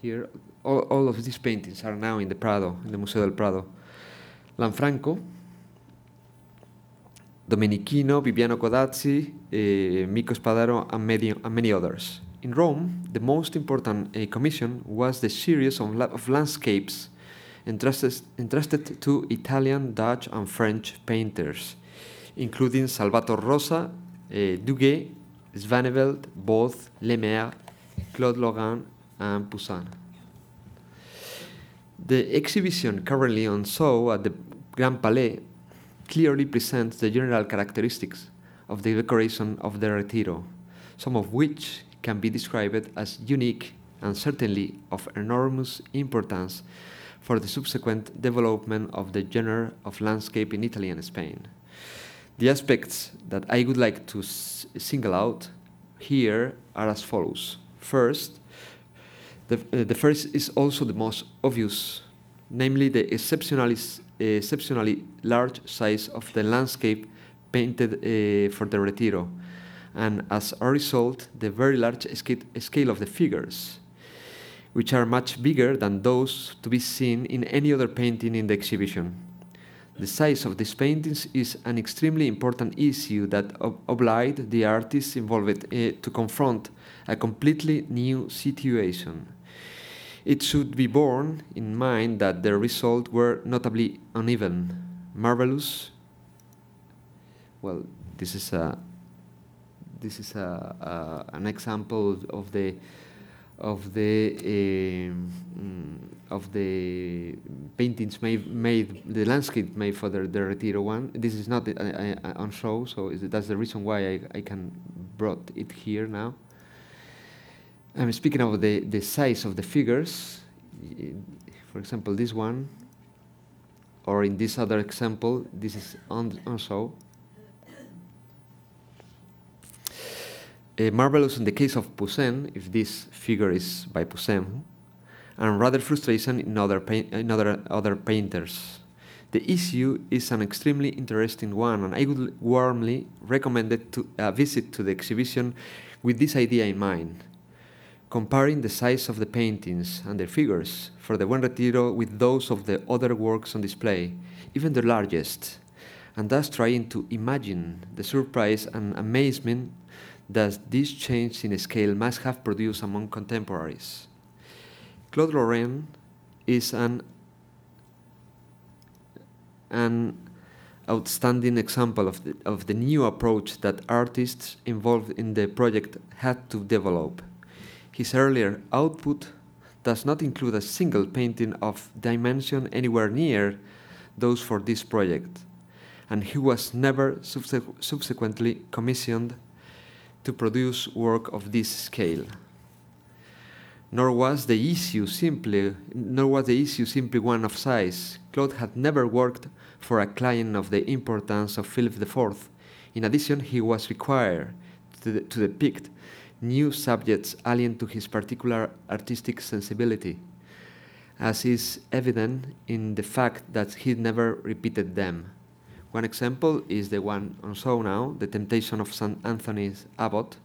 here. All, all of these paintings are now in the Prado, in the Museo del Prado. Lanfranco, Domenichino, Viviano Codazzi, uh, Mico Spadaro, and many, and many others. In Rome, the most important uh, commission was the series of, la- of landscapes entrusted, entrusted to Italian, Dutch, and French painters, including Salvator Rosa, uh, Duguay, Svaneveld, Booth, Lemaire, Claude Lorrain, and Poussin. The exhibition currently on show at the Grand Palais clearly presents the general characteristics of the decoration of the Retiro, some of which can be described as unique and certainly of enormous importance for the subsequent development of the genre of landscape in Italy and Spain. The aspects that I would like to single out here are as follows. First, the, uh, the first is also the most obvious, namely the exceptionally, exceptionally large size of the landscape painted uh, for the Retiro, and as a result, the very large sca- scale of the figures, which are much bigger than those to be seen in any other painting in the exhibition. The size of these paintings is an extremely important issue that ob- obliged the artists involved uh, to confront a completely new situation. It should be borne in mind that the results were notably uneven, marvelous. Well, this is a this is a, a an example of the of the um, mm, of the paintings made made the landscape made for the, the Retiro one. This is not uh, uh, on show, so that's the reason why I, I can brought it here now. I'm speaking of the, the size of the figures. For example, this one, or in this other example, this is on, on show. Uh, marvelous in the case of Poussin, if this figure is by Poussin, and rather frustration in other, in other, other painters. The issue is an extremely interesting one, and I would warmly recommend to a visit to the exhibition with this idea in mind. Comparing the size of the paintings and their figures for the Buen Retiro with those of the other works on display, even the largest, and thus trying to imagine the surprise and amazement that this change in scale must have produced among contemporaries. Claude Lorrain is an an outstanding example of the, of the new approach that artists involved in the project had to develop. His earlier output does not include a single painting of dimension anywhere near those for this project, and he was never subse- subsequently commissioned to produce work of this scale. Nor was the issue simply nor was the issue simply one of size. Claude had never worked for a client of the importance of Philip IV. In addition, he was required to, to depict new subjects alien to his particular artistic sensibility, as is evident in the fact that he never repeated them. One example is the one on show now, The Temptation of St. Anthony's Abbot.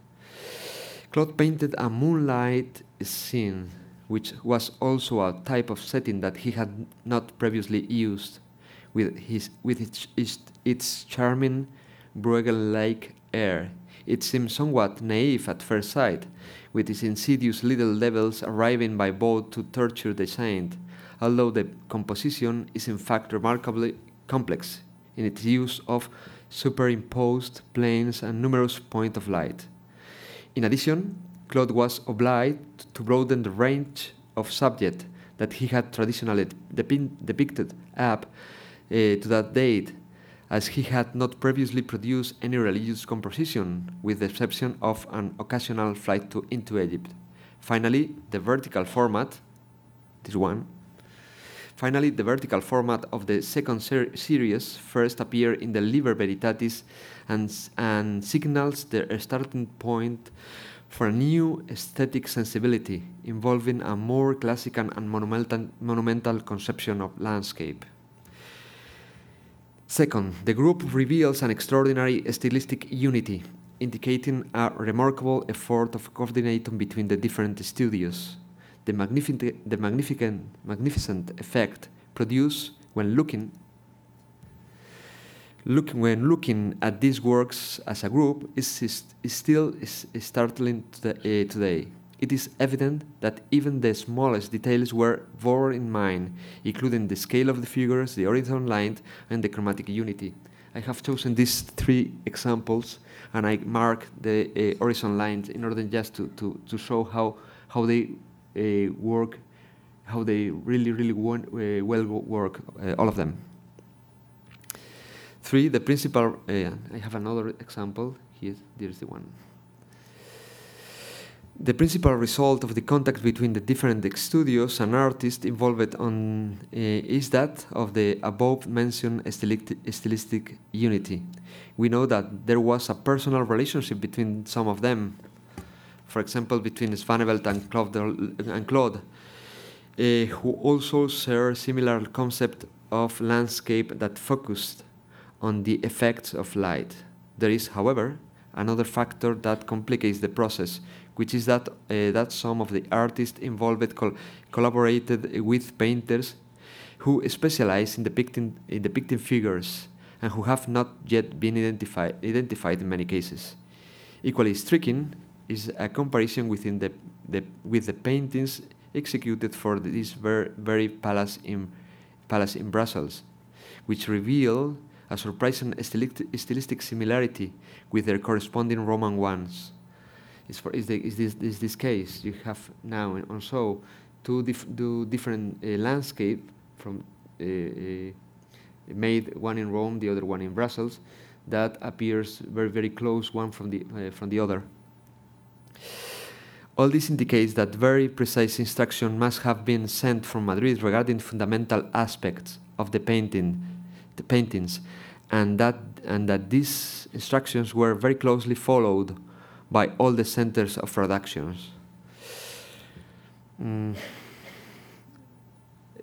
Claude painted a moonlight scene, which was also a type of setting that he had not previously used, with, his, with its, its, its charming Bruegel like air. It seems somewhat naive at first sight, with its insidious little devils arriving by boat to torture the saint, although the composition is in fact remarkably complex in its use of superimposed planes and numerous points of light. In addition, Claude was obliged to broaden the range of subject that he had traditionally depicted up uh, to that date, as he had not previously produced any religious composition, with the exception of an occasional flight to, into Egypt. Finally, the vertical format, this one, Finally, the vertical format of the second ser series first appeared in the Liber Veritatis and, and signals the starting point for a new aesthetic sensibility involving a more classical and monumental, monumental conception of landscape. Second, the group reveals an extraordinary stylistic unity, indicating a remarkable effort of coordinating between the different studios. The magnificent, the magnificent, magnificent effect produced when looking Look, when looking at these works as a group is, is, is still is, is startling to the, uh, today. It is evident that even the smallest details were borne in mind, including the scale of the figures, the horizon line, and the chromatic unity. I have chosen these three examples, and I mark the uh, horizon lines in order just to, to, to show how, how they work, how they really, really want, uh, well work, uh, all of them. Three, the principal, uh, I have another example, here, there's the one. The principal result of the contact between the different studios and artists involved on, uh, is that of the above mentioned stylistic unity. We know that there was a personal relationship between some of them, for example, between Svanevelt and Claude, and Claude uh, who also share similar concept of landscape that focused on the effects of light. There is, however, another factor that complicates the process, which is that, uh, that some of the artists involved col collaborated with painters who specialize in depicting, in depicting figures and who have not yet been identified, identified in many cases. Equally striking is a comparison within the, the, with the paintings executed for this very, very palace in, palace in Brussels, which reveal a surprising stylistic similarity with their corresponding Roman ones. Is, for, is, the, is, this, is this case. You have now also two, dif two different uh, landscape from uh, uh, made one in Rome, the other one in Brussels, that appears very very close one from the uh, from the other. All this indicates that very precise instruction must have been sent from Madrid regarding fundamental aspects of the painting, the paintings, and that, and that these instructions were very closely followed by all the centers of productions. Mm.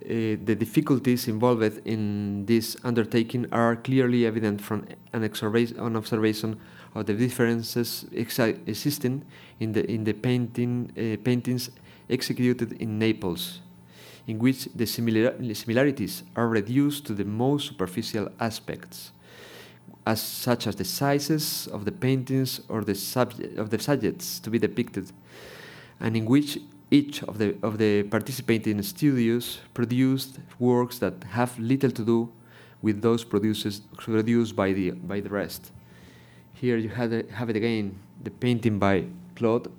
Uh, the difficulties involved in this undertaking are clearly evident from an, an observation of the differences existing in the, in the painting, uh, paintings executed in Naples in which the similar similarities are reduced to the most superficial aspects as such as the sizes of the paintings or the subject of the subjects to be depicted, and in which each of the of the participating studios produced works that have little to do with those produced produced by the by the rest. Here you have it, have it again, the painting by Claude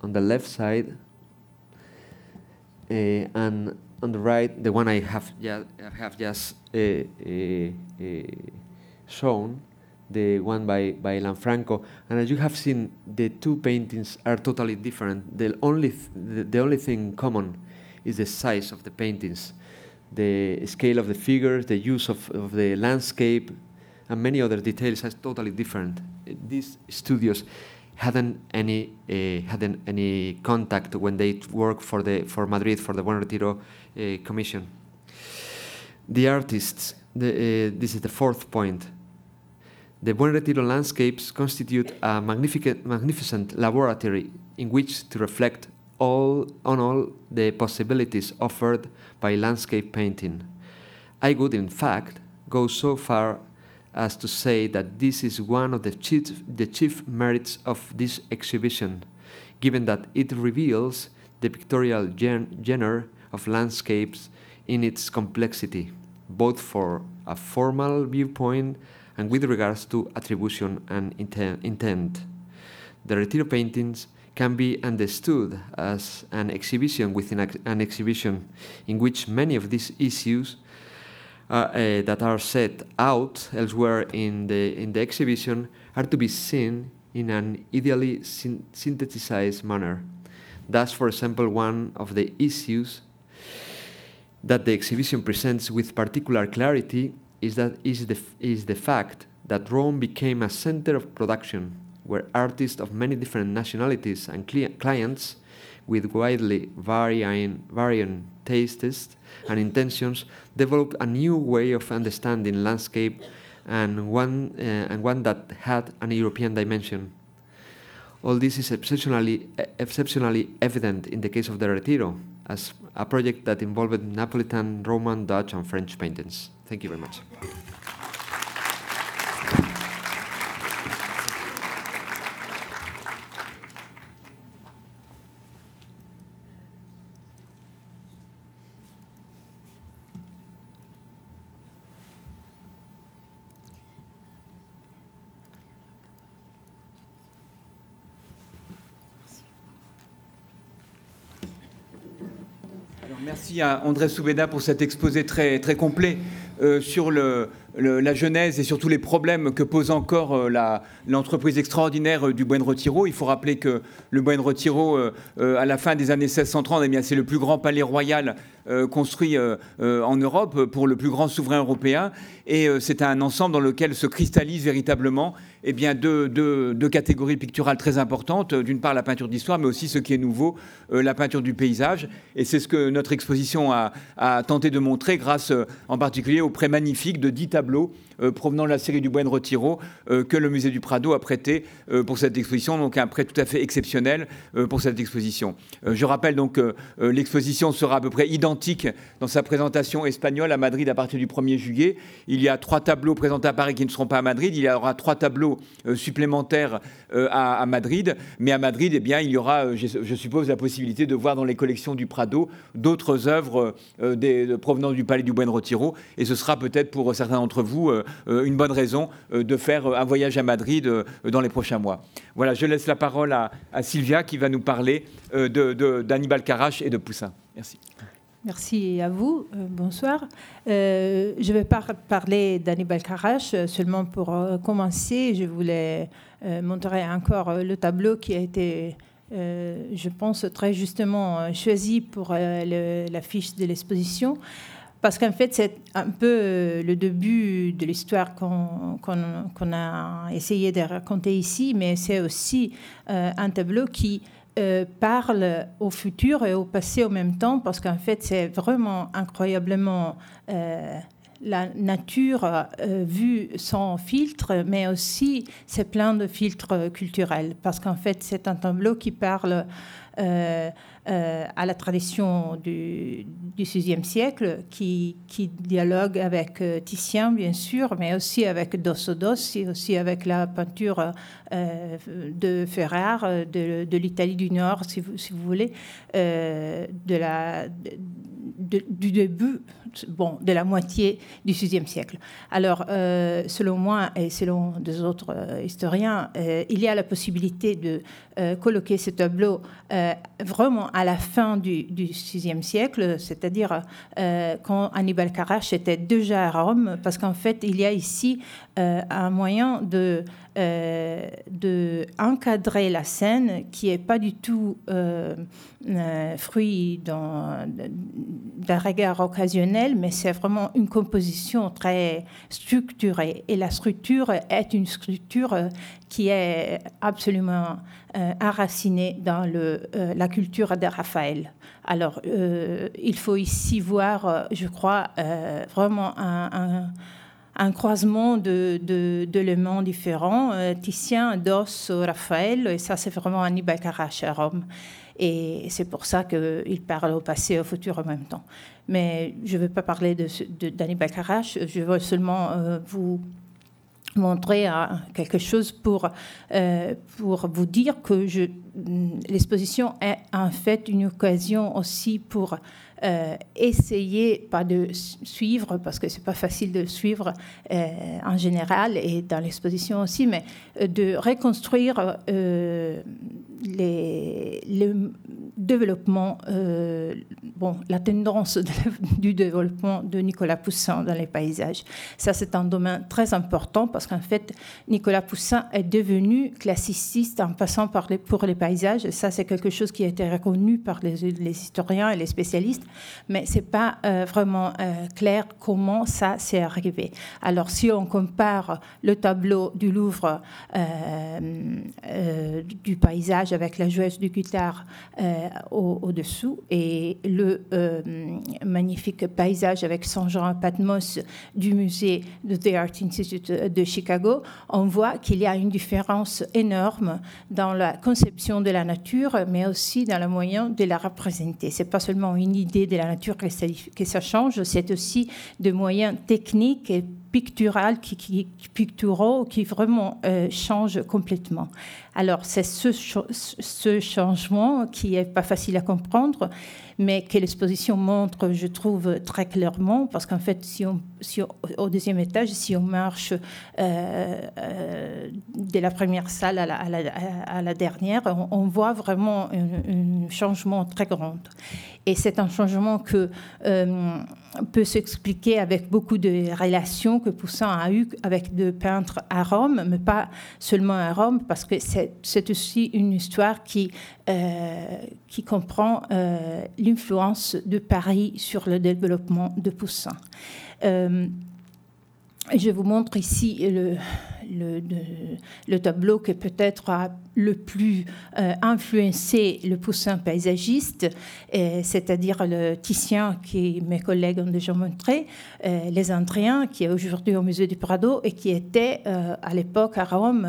on the left side, uh, and on the right, the one I have, I have just uh, uh, shown, the one by, by Lanfranco. And as you have seen, the two paintings are totally different. The only, th the, the, only thing common is the size of the paintings, the scale of the figures, the use of, of the landscape, and many other details are totally different. These studios hadn't any uh, hadn't any contact when they worked for the for Madrid for the Buen Retiro uh, Commission. The artists. The, uh, this is the fourth point the Buen Retiro landscapes constitute a magnificent, magnificent laboratory in which to reflect all, on all the possibilities offered by landscape painting. I would, in fact, go so far as to say that this is one of the chief, the chief merits of this exhibition, given that it reveals the pictorial gen genre of landscapes in its complexity, both for a formal viewpoint and with regards to attribution and intent. The Retiro paintings can be understood as an exhibition within an exhibition in which many of these issues Uh, uh, that are set out elsewhere in the, in the exhibition are to be seen in an ideally syn synthesized manner. Thus, for example, one of the issues that the exhibition presents with particular clarity is, that is, the, is the fact that Rome became a center of production where artists of many different nationalities and clients with widely varying, varying tastes and intentions developed a new way of understanding landscape and one, uh, and one that had an European dimension. All this is exceptionally, exceptionally evident in the case of the Retiro, as a project that involved Napolitan, Roman, Dutch, and French paintings. Thank you very much. À André Soubeda pour cet exposé très, complet euh, sur la genèse et surtout les problèmes que pose encore euh, l'entreprise extraordinaire euh, du Buen Retiro. Il faut rappeler que le Buen Retiro, à la fin des années 1630, eh c'est le plus grand palais royal construit en Europe pour le plus grand souverain européen. Et c'est un ensemble dans lequel se cristallise véritablement eh bien, deux, deux, catégories picturales très importantes. D'une part, la peinture d'histoire, mais aussi ce qui est nouveau, euh, la peinture du paysage. Et c'est ce que notre exposition a, a, tenté de montrer grâce euh, en particulier au prêt magnifique de dix tableaux euh, provenant de la série du Buen Retiro euh, que le musée du Prado a prêté euh, pour cette exposition, donc un prêt tout à fait exceptionnel pour cette exposition. je rappelle donc que l'exposition sera à peu près identique dans sa présentation espagnole à Madrid à partir du 1er juillet. Il y a trois tableaux présentés à Paris qui ne seront pas à Madrid. Il y aura trois tableaux supplémentaires à, Madrid. Mais à Madrid, eh bien, il y aura, je, suppose, la possibilité de voir dans les collections du Prado d'autres œuvres provenant du Palais du Buen Retiro. Et ce sera peut-être pour certains d'entre vous euh, une bonne raison euh, de faire un voyage à Madrid euh, dans les prochains mois. Voilà, je laisse la parole à, Sylvia qui va nous parler d'Annibal Carache et de Poussin. Merci. Merci à vous. bonsoir. je ne vais pas parler d'Annibal Carache, seulement pour commencer, je voulais montrer encore le tableau qui a été, je pense, très justement choisi pour la fiche de l'exposition parce qu'en fait, c'est un peu euh, le début de l'histoire qu'on a essayé de raconter ici, mais c'est aussi euh, un tableau qui euh, parle au futur et au passé en même temps, parce qu'en fait, c'est vraiment incroyablement la nature vue sans filtre, mais aussi c'est plein de filtres culturels, parce qu'en fait, c'est un tableau qui parle euh, à la tradition du, VIe siècle, qui, dialogue avec euh, Titien, bien sûr, mais aussi avec Dossodos, et aussi avec la peinture euh, de Ferrar, de, l'Italie du Nord, si vous, si vous voulez, du début bon, de la moitié du VIe siècle. Alors, euh, selon moi et selon des autres euh, historiens, euh, il y a la possibilité de colloquer ce tableau vraiment à la fin du, VIe siècle, c'est-à-dire quand Hannibal Carache était déjà à Rome, parce qu'en fait, il y a ici un moyen de euh, encadrer la scène qui n'est pas du tout euh, euh, fruit d'un regard occasionnel, mais c'est vraiment une composition très structurée. Et la structure est une structure qui est absolument enracinée dans le, la culture de Raphaël. Alors, il faut ici voir, je crois, vraiment un un croisement d'éléments de, différents. Euh, Titien, Dos, Raphaël, et ça c'est vraiment Annibal Carache à Rome. Et c'est pour ça qu'il parle au passé et au futur en même temps. Mais je ne veux pas parler d'Annibal Carache, je veux seulement euh, vous montrer quelque chose pour, pour vous dire que l'exposition est en fait une occasion aussi pour euh, essayer, pas de suivre, parce que c'est pas facile de suivre euh, en général et dans l'exposition aussi, mais euh, de reconstruire le développement, bon, la tendance du développement de Nicolas Poussin dans les paysages. Ça, c'est un domaine très important parce qu'en fait, Nicolas Poussin est devenu classiciste en passant par les, pour les paysages. Ça, c'est quelque chose qui a été reconnu par les, historiens et les spécialistes mais ce n'est pas euh, vraiment euh, clair comment ça s'est arrivé. Alors, si on compare le tableau du Louvre euh, du paysage avec la joueuse du guitare au-dessous et le magnifique paysage avec Saint Jean Patmos du musée de The Art Institute de Chicago, on voit qu'il y a une différence énorme dans la conception de la nature, mais aussi dans le moyen de la représenter. C'est pas seulement une idée de la nature que ça, que ça change, c'est aussi des moyens techniques et picturaux qui, qui, picturaux qui vraiment euh, changent complètement. Alors c'est ce, ce, changement qui n'est pas facile à comprendre, mais que l'exposition montre, je trouve, très clairement, parce qu'en fait, si on, si au deuxième étage, si on marche euh, euh, de la première salle à la, dernière, on, voit vraiment un, changement très grand. Et c'est un changement que euh, peut s'expliquer avec beaucoup de relations que Poussin a eues avec des peintres à Rome, mais pas seulement à Rome, parce que c'est aussi une histoire qui, qui comprend euh, l'influence de Paris sur le développement de Poussin. je vous montre ici le, le, le tableau qui peut-être a le plus euh, influencé le Poussin paysagiste, c'est-à-dire le Titien qui mes collègues ont déjà montré, euh, les Andriens qui est aujourd'hui au musée du Prado et qui était euh, à l'époque à Rome,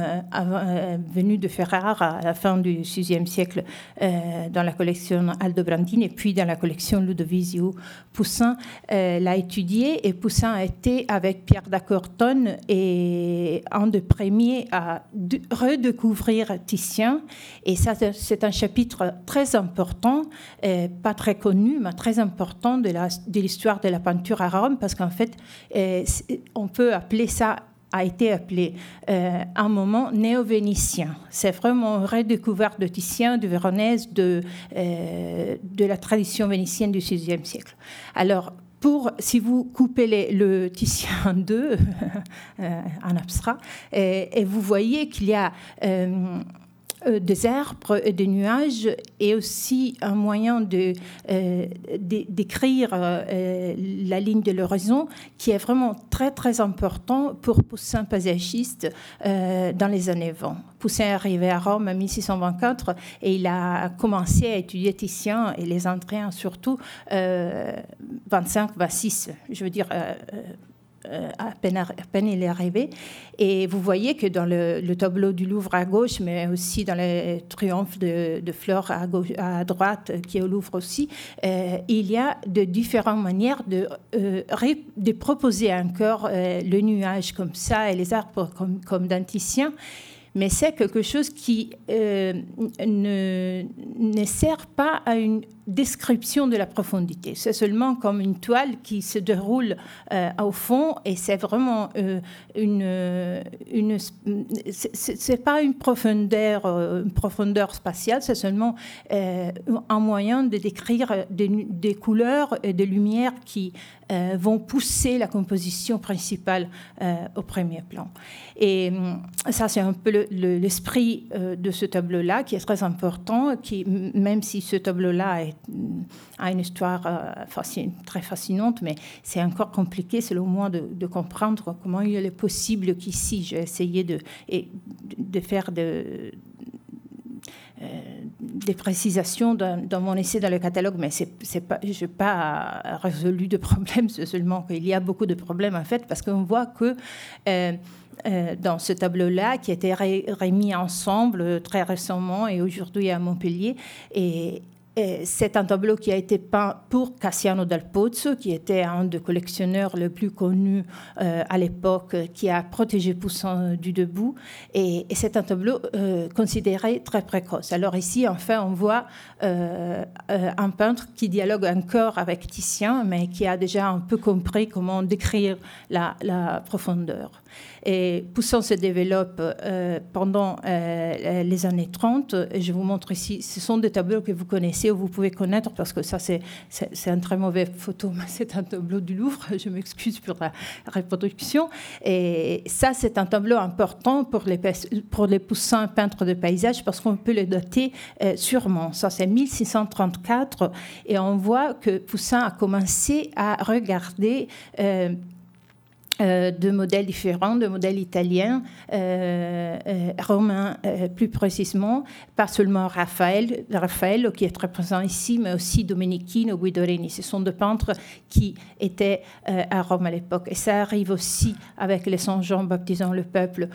venu de Ferrare à la fin du VIe siècle dans la collection Aldobrandini et puis dans la collection Ludovizio. Poussin l'a étudié et Poussin a été avec Pierre d'Acorton et un des premiers à redécouvrir Titien et ça, c'est un chapitre très important, euh, pas très connu, mais très important de l'histoire de, la peinture à Rome, parce qu'en fait, euh, on peut appeler ça a été appelé euh, un moment néo-vénitien. C'est vraiment une redécouverte de Titien, de Véronèse, de, de la tradition vénitienne du VIe siècle. Alors, pour, si vous coupez le Titien en deux, en abstrait, et, vous voyez qu'il y a des arbres et des nuages et aussi un moyen de, euh, d'écrire euh, la ligne de l'horizon qui est vraiment très très important pour Poussin paysagiste dans les années 20. Poussin est arrivé à Rome en 1624 et il a commencé à étudier Titien et les Andréens surtout 25-26, je veux dire euh, à peine, à peine il est arrivé. Et vous voyez que dans le, tableau du Louvre à gauche, mais aussi dans le triomphe de, de à, droite, qui est au Louvre aussi, euh, il y a de différentes manières de, euh, proposer encore le nuage comme ça et les arbres comme, comme mais c'est quelque chose qui ne, ne, sert pas à une description de la profondité. C'est seulement comme une toile qui se déroule euh, au fond et c'est vraiment euh, une, une c'est pas une profondeur, euh, profondeur spatiale, c'est seulement un moyen de décrire des, des, couleurs et des lumières qui vont pousser la composition principale au premier plan. Et ça, c'est un peu l'esprit de ce tableau-là qui est très important, qui, même si ce tableau-là est a une histoire euh, très fascinante, mais c'est encore compliqué, selon moi, de, comprendre comment il est possible qu'ici, j'ai essayé de, de faire de, euh, des précisations dans, mon essai dans le catalogue, mais je n'ai pas résolu de problème, c'est seulement qu'il y a beaucoup de problèmes en fait, parce qu'on voit que euh, dans ce tableau-là, qui a été remis ensemble très récemment et aujourd'hui à Montpellier, et c'est un tableau qui a été peint pour Cassiano del Pozzo, qui était un des collectionneurs les plus connus euh, à l'époque, qui a protégé Poussin du debout. Et, c'est un tableau euh, considéré très précoce. Alors ici, enfin, on voit euh, un peintre qui dialogue encore avec Titien, mais qui a déjà un peu compris comment décrire la profondeur. Et Poussin se développe euh, pendant euh, les années 30. Et je vous montre ici, ce sont des tableaux que vous connaissez ou vous pouvez connaître parce que ça, c'est, un très mauvais photo, mais c'est un tableau du Louvre. Je m'excuse pour la reproduction. Et ça, c'est un tableau important pour les, pour les Poussins peintres de paysage parce qu'on peut les dater euh, sûrement. Ça, c'est 1634. Et on voit que Poussin a commencé à regarder euh, de modèles différents, de modèles italiens, euh, euh, romains plus précisément, pas seulement Raphaël, Raphaël qui est très présent ici, mais aussi Domenichino, Guidorini. Ce sont des peintres qui étaient à Rome à l'époque. Et ça arrive aussi avec les Saint Jean baptisant le peuple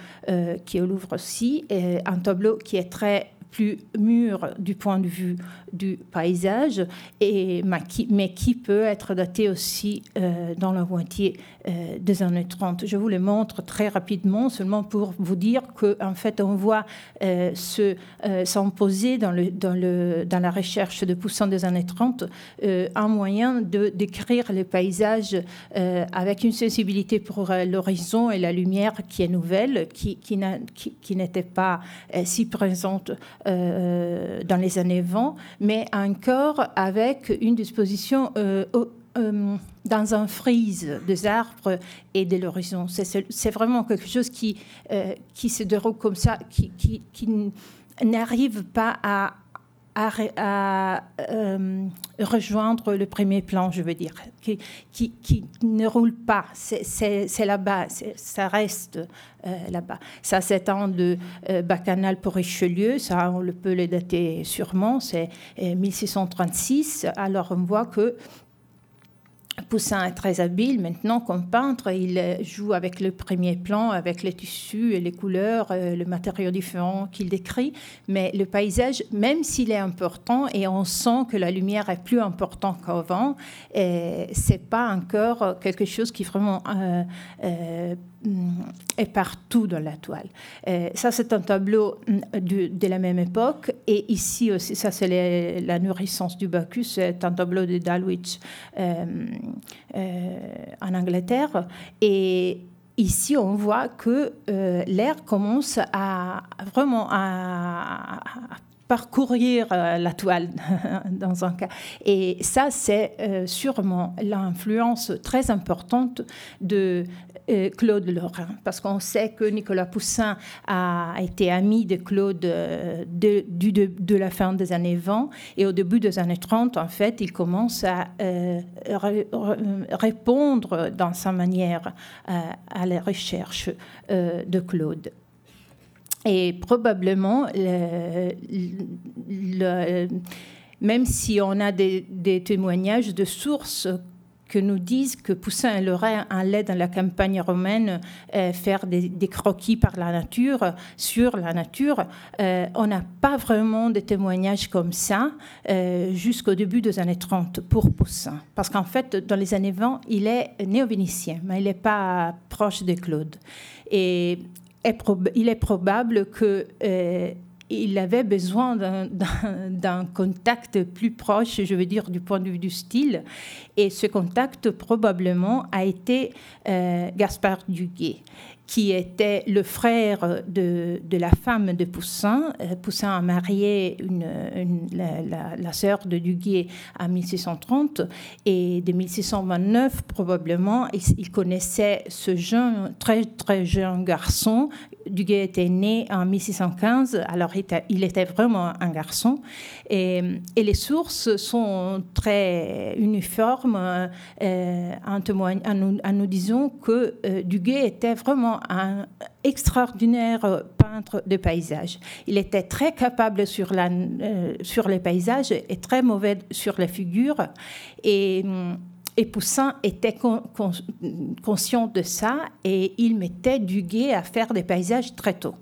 qui est au Louvre aussi, et un tableau qui est très plus mûr du point de vue du paysage, et, mais qui peut être daté aussi euh, dans la moitié euh, des années 30. Je vous le montre très rapidement, seulement pour vous dire qu'en en fait, on voit euh, se s'imposer dans, le, le, la recherche de Poussin des années 30 un moyen de décrire les paysages avec une sensibilité pour l'horizon et la lumière qui est nouvelle, qui n'était pas si présente dans les années 20 mais encore avec une disposition euh, euh, dans un frise des arbres et de l'horizon. C'est vraiment quelque chose qui, euh, qui se déroule comme ça, qui, qui, n'arrive pas à, à, rejoindre le premier plan, je veux dire, qui, qui, ne roule pas. C'est là-bas, ça reste euh, là-bas. Ça s'étend de euh, Bacchanal pour Richelieu, ça on le peut le dater sûrement, c'est 1636. Euh, Alors on voit que Poussin est très habile maintenant comme peintre. Il joue avec le premier plan, avec les tissus et les couleurs, euh, le matériau différent qu'il décrit. Mais le paysage, même s'il est important et on sent que la lumière est plus importante qu'avant, c'est pas encore quelque chose qui vraiment euh, euh, est partout dans la toile. ça, c'est un tableau mm, de, la même époque. Et ici aussi, ça, c'est la nourrissance du Bacchus. C'est un tableau de Dalwich euh, en Angleterre. Et ici, on voit que euh, l'air commence à vraiment à, parcourir euh, la toile dans un cas. Et ça, c'est sûrement l'influence très importante de euh, Claude Lorrain, parce qu'on sait que Nicolas Poussin a été ami de Claude euh, de, de, la fin des années 20 et au début des années 30, en fait, il commence à euh, répondre dans sa manière à la recherche de Claude. Et probablement, même si on a des, des témoignages de sources que nous disent que Poussin Lorrain allaient dans la campagne romaine euh, faire des, croquis par la nature, sur la nature. Euh, on n'a pas vraiment de témoignages comme ça euh, jusqu'au début des années 30 pour Poussin. Parce qu'en fait, dans les années 20, il est néo-vénitien, mais il n'est pas proche de Claude. Et il est probable que il avait besoin d'un contact plus proche, je veux dire, du point de vue du style. Et ce contact, probablement, a été euh, Gaspard Duguay qui était le frère de, la femme de Poussin. Euh, Poussin a marié la, sœur de Duguay en 1630 et de 1629 probablement il, connaissait ce jeune, très très jeune garçon. Duguay était né en 1615, alors il était, vraiment un garçon. Et, les sources sont très uniformes euh, en, nous, en, nous, disant que euh, Duguay était vraiment un extraordinaire peintre de paysages. Il était très capable euh, sur les paysages et très mauvais sur les figures. Et, et Poussin était conscient de ça et il mettait du guet à faire des paysages très tôt.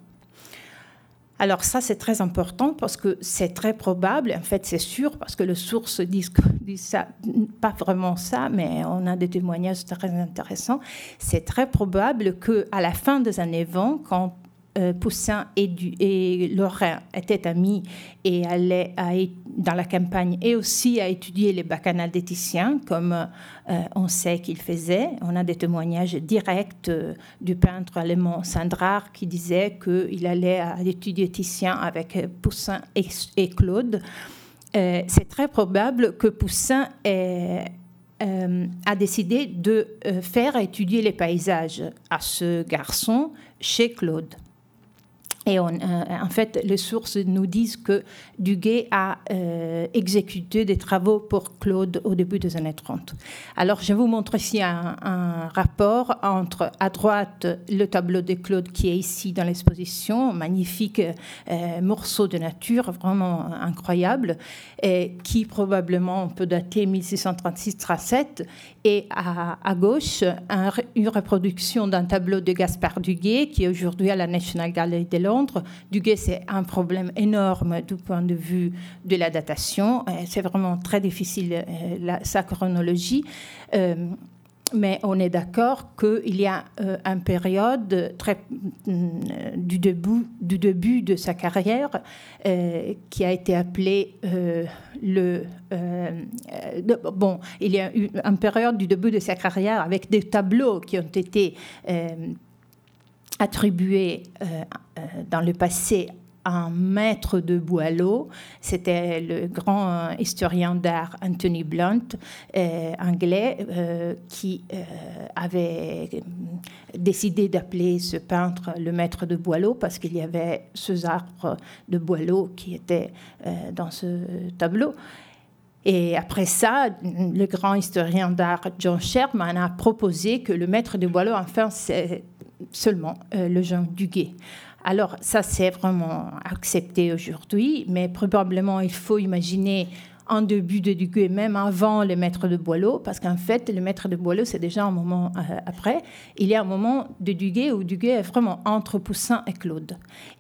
Alors ça, c'est très important parce que c'est très probable, en fait c'est sûr, parce que les sources disent, ça, pas vraiment ça, mais on a des témoignages très intéressants. C'est très probable qu'à la fin des années 20, quand euh, Poussin et, Lorrain étaient amis et allaient dans la campagne et aussi à étudier les bacchanales des Titiens, comme euh, on sait qu'il faisait. On a des témoignages directs euh, du peintre allemand Sandrard qui disait qu'il allait à étudier Titien avec Poussin et, Claude. C'est très probable que Poussin a décidé de faire étudier les paysages à ce garçon chez Claude. Et euh, en fait, les sources nous disent que Duguay a euh, exécuté des travaux pour Claude au début des années 30. Alors, je vous montre ici un, rapport entre, à droite, le tableau de Claude qui est ici dans l'exposition, magnifique euh, morceau de nature, vraiment incroyable, qui probablement peut dater 1636-37. Et à, à gauche, une reproduction d'un tableau de Gaspard Duguay qui est aujourd'hui à la National Gallery de Londres du Duguay, c'est un problème énorme du point de vue de la datation. Euh, c'est vraiment très difficile, euh, sa chronologie. Euh, mais on est d'accord qu'il y a une période très, du, début, du début de sa carrière qui a été appelée le. bon, il y a eu une période du début de sa carrière avec des tableaux qui ont été attribué euh, euh, dans le passé un maître de Boileau, c'était le grand historien d'art Anthony Blunt, euh, anglais, qui avait décidé d'appeler ce peintre le maître de Boileau parce qu'il y avait ce arbre de Boileau qui était dans ce tableau. Et après ça, le grand historien d'art John Sherman a proposé que le maître de Boileau, enfin, c'est seulement euh, le genre Duguay. Alors ça, c'est vraiment accepté aujourd'hui, mais probablement il faut imaginer en début de Duguay, même avant le maître de Boileau, parce qu'en fait, le maître de Boileau, c'est déjà un moment euh, après. Il y a un moment de Duguay où Duguay est vraiment entre Poussin et Claude.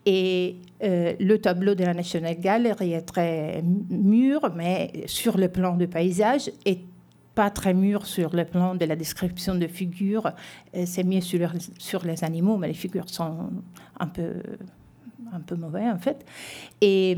Et euh, le tableau de la National Gallery est très mûr, mais sur le plan de paysage, est pas très mûr sur le plan de la description de figures. Euh, c'est mieux sur, sur les animaux, mais les figures sont un peu, un peu mauvais en fait. Et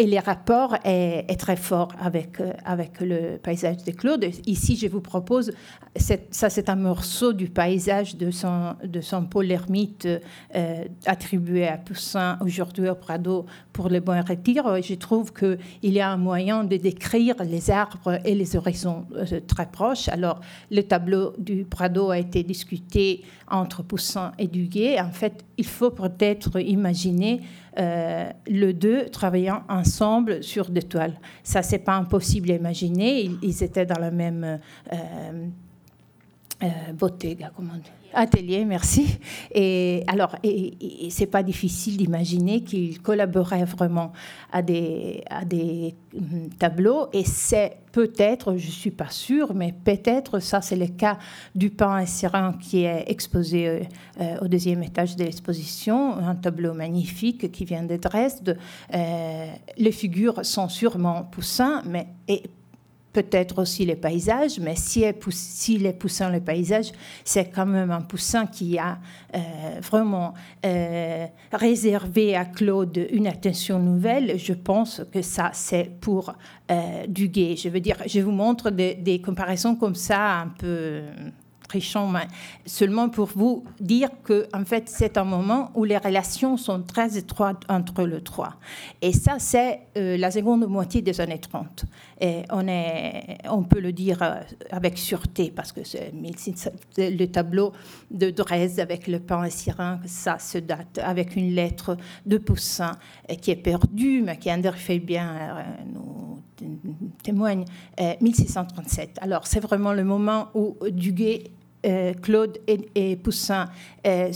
et le rapport est, très fort avec, euh, avec le paysage de Claude. Ici, je vous propose, ça c'est un morceau du paysage de son, de son Paul euh, attribué à Poussin aujourd'hui au Prado pour le bon retire. Je trouve qu'il y a un moyen de décrire les arbres et les horizons euh, très proches. Alors, le tableau du Prado a été discuté entre Poussin et Duguay. En fait, il faut peut-être imaginer euh, le deux travaillant ensemble sur des toiles. Ça, c'est pas impossible à imaginer. Ils, étaient dans la même euh, euh, bottega, comment dire Atelier, merci. Et alors, et, c'est pas difficile d'imaginer qu'ils collaboraient vraiment à des, hum, tableaux. Et c'est peut-être, je suis pas sûre, mais peut-être ça, c'est le cas du pain et serein qui est exposé euh, euh, au deuxième étage de l'exposition, un tableau magnifique qui vient de Dresde. Euh, les figures sont sûrement poussins, mais et peut-être aussi les paysages, mais si, est poussant le paysage, c'est quand même un poussin qui a euh, vraiment euh, réservé à Claude une attention nouvelle. Je pense que ça, c'est pour euh, Duguay. Je veux dire, je vous montre des comparaisons comme ça, un peu mais seulement pour vous dire que en fait c'est un moment où les relations sont très étroites entre les trois. Et ça c'est euh, la seconde moitié des années 30. Et on, est, on peut le dire euh, avec sûreté parce que c'est le tableau de Dresde avec le pain et sirin, ça se date avec une lettre de Poussin qui est perdue, mais qui André fait bien euh, nous témoigne 1637. Alors c'est vraiment le moment où Duguay euh, Claude et, Poussin euh,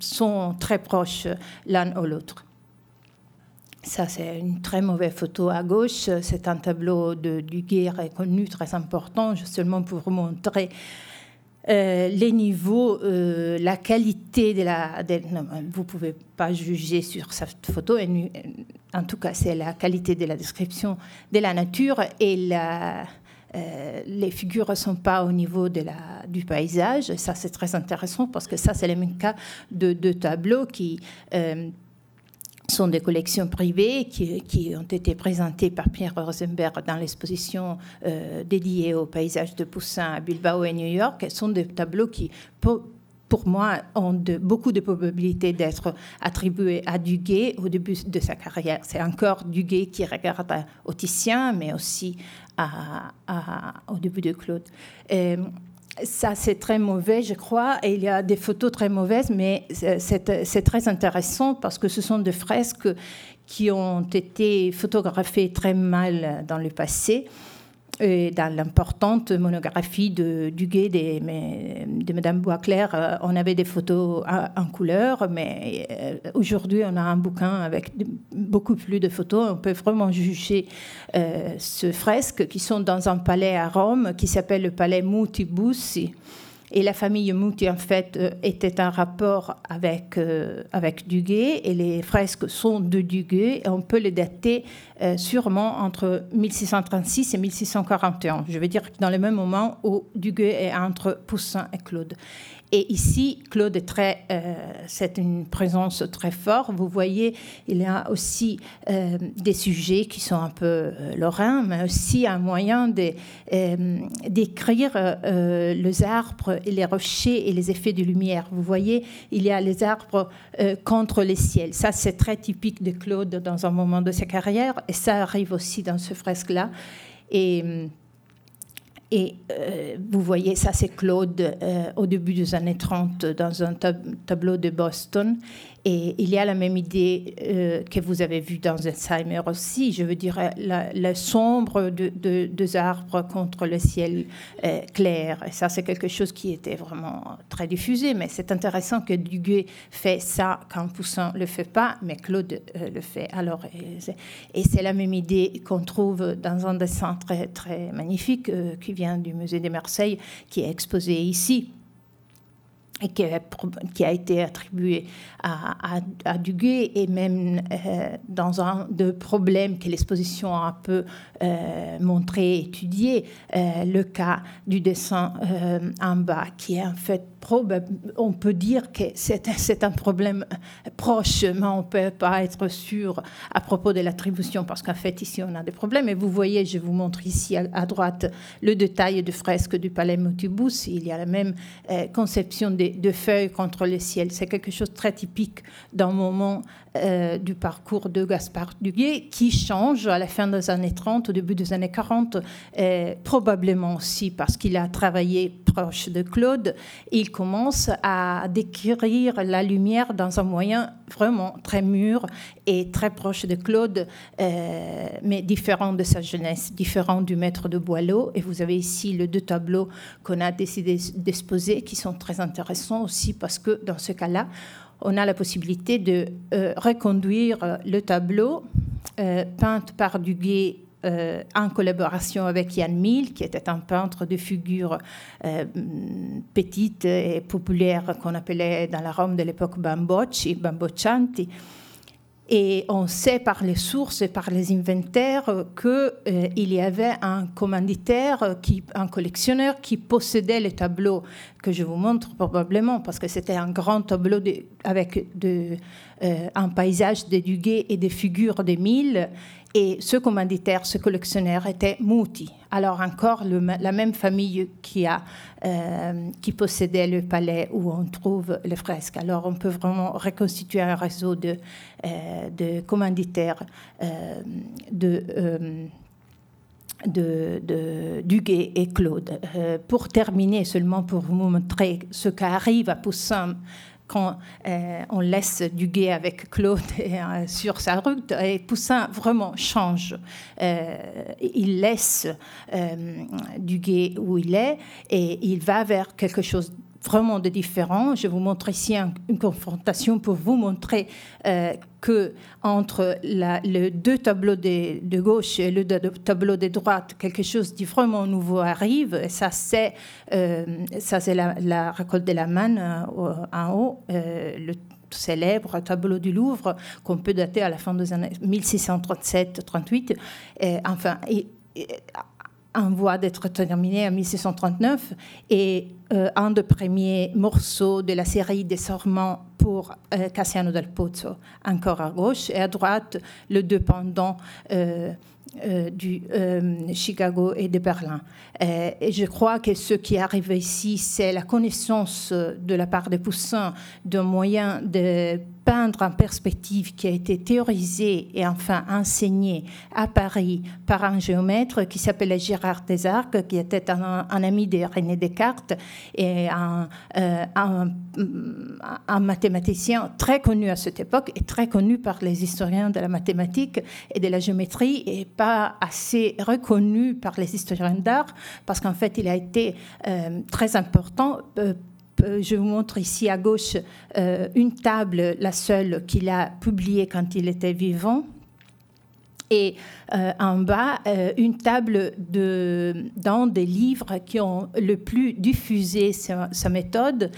sont très proches l'un ou l'autre. Ça, c'est une très mauvaise photo à gauche. C'est un tableau de, du guerre connu, très important, seulement pour montrer les niveaux, la qualité de la. vous ne pouvez pas juger sur cette photo. En tout cas, c'est la qualité de la description de la nature et la, les figures ne sont pas au niveau de la, du paysage. ça, c'est très intéressant parce que ça, c'est le même cas de, de tableaux qui sont des collections privées qui, ont été présentées par Pierre Rosenberg dans l'exposition euh, dédiée au paysage de Poussin à Bilbao et New York. Ce sont des tableaux qui, pour, moi, ont beaucoup de probabilités d'être attribués à Duguay au début de sa carrière. C'est encore Duguay qui regarde au Titien, mais aussi au début de Claude. Ça, c'est très mauvais, je crois, et il y a des photos très mauvaises, mais c'est très intéressant parce que ce sont des fresques qui ont été photographiées très mal dans le passé dans l'importante monographie de Duguay de, de Madame Boisclair, euh, on avait des photos en couleur, mais euh, aujourd'hui, on a un bouquin avec beaucoup plus de photos. On peut vraiment juger euh, ce fresque qui sont dans un palais à Rome qui s'appelle le palais Muti Bussi et la famille Mouti, en fait, euh, était en rapport avec, euh, avec Duguay, et les fresques sont de Duguay, on peut les dater euh, sûrement entre 1636 et 1641. Je veux dire dans le même moment où Duguay est entre Poussin et Claude. Et ici, Claude est euh, c'est une présence très forte. Vous voyez, il y a aussi euh, des sujets qui sont un peu euh, lorrains, mais aussi un moyen de, d'écrire les arbres et les rochers et les effets de lumière. Vous voyez, il y a les arbres contre les ciels. Ça, c'est très typique de Claude dans un moment de sa carrière, et ça arrive aussi dans ce fresque-là. Et et euh, vous voyez, ça c'est Claude euh, au début des années 30 dans un tableau de Boston. Et il y a la même idée euh, que vous avez vue dans Alzheimer aussi, je veux dire, la, sombre de, des arbres contre le ciel euh, clair. Et ça, c'est quelque chose qui était vraiment très diffusé, mais c'est intéressant que Duguay fait ça quand Poussin ne le fait pas, mais Claude euh, le fait. Alors, et c'est la même idée qu'on trouve dans un dessin très, très magnifique qui vient du musée de Marseille, qui est exposé ici qui a, été attribué à, à, Duguay et même euh, dans un des problèmes que l'exposition a un peu euh, montré, étudié, euh, le cas du dessin en bas, qui est en fait on peut dire que c'est un problème proche, mais on ne peut pas être sûr à propos de l'attribution, parce qu'en fait, ici, on a des problèmes. Et vous voyez, je vous montre ici à, droite le détail de fresques du palais Motibus. Il y a la même euh, conception de, feuilles contre le ciel. C'est quelque chose de très typique d'un moment euh, du parcours de Gaspard Duguay qui change à la fin des années 30, au début des années 40, euh, probablement aussi parce qu'il a travaillé proche de Claude. Il commence à décrire la lumière dans un moyen vraiment très mûr et très proche de Claude, euh, mais différent de sa jeunesse, différent du maître de Boileau. Et vous avez ici les deux tableaux qu'on a décidé d'exposer qui sont très intéressants aussi parce que dans ce cas-là, on a la possibilité de euh, reconduire euh, le tableau euh, peint par Duguay en collaboration avec Yann Mill, qui était un peintre de figures petites et populaires qu'on appelait dans la Rome de l'époque Bambocci, Bamboccianti. Et on sait par les sources et par les inventaires qu'il euh, y avait un commanditaire, qui, un collectionneur qui possédait les tableaux que je vous montre probablement, parce que c'était un grand tableau avec euh, un paysage de Duguay et des figures des mille. Et ce commanditaire, ce collectionneur était Mouti. Alors encore la même famille qui, a, euh, qui possédait le palais où on trouve les fresques. Alors on peut vraiment reconstituer un réseau de, euh, de commanditaires euh, de, de, de, Duguay et Claude. pour terminer, seulement pour vous montrer ce qu'arrive à Poussin quand euh, on laisse Duguay avec Claude euh, sur sa route, et Poussin vraiment change. Euh, il laisse Duguay où il est et il va vers quelque chose vraiment de différents. Je vous montre ici une confrontation pour vous montrer euh, que entre la, les deux tableaux de, gauche et le tableau de droite, quelque chose de vraiment nouveau arrive. Et ça, c'est euh, la, la, récolte de la manne euh, en haut, euh, le célèbre tableau du Louvre qu'on peut dater à la fin des années 1637-38. Enfin, et, et, en voie d'être terminé en 1639 et euh, un des premiers morceaux de la série des serments pour euh, Cassiano del Pozzo, encore à gauche, et à droite, le deux pendant euh, euh, du Chicago et de Berlin. Et je crois que ce qui arrive ici, c'est la connaissance de la part de Poussin d'un moyen de peindre en perspective qui a été théorisé et enfin enseigné à Paris par un géomètre qui s'appelait Gérard Desarques, qui était un, ami de René Descartes et un, euh, un, mathématicien très connu à cette époque et très connu par les historiens de la mathématique et de la géométrie et pas assez reconnu par les historiens d'art parce qu'en fait il a été euh, très important. Euh, je vous montre ici à gauche euh, une table, la seule qu'il a publiée quand il était vivant. Et euh, en bas, euh, une table dans des livres qui ont le plus diffusé sa méthode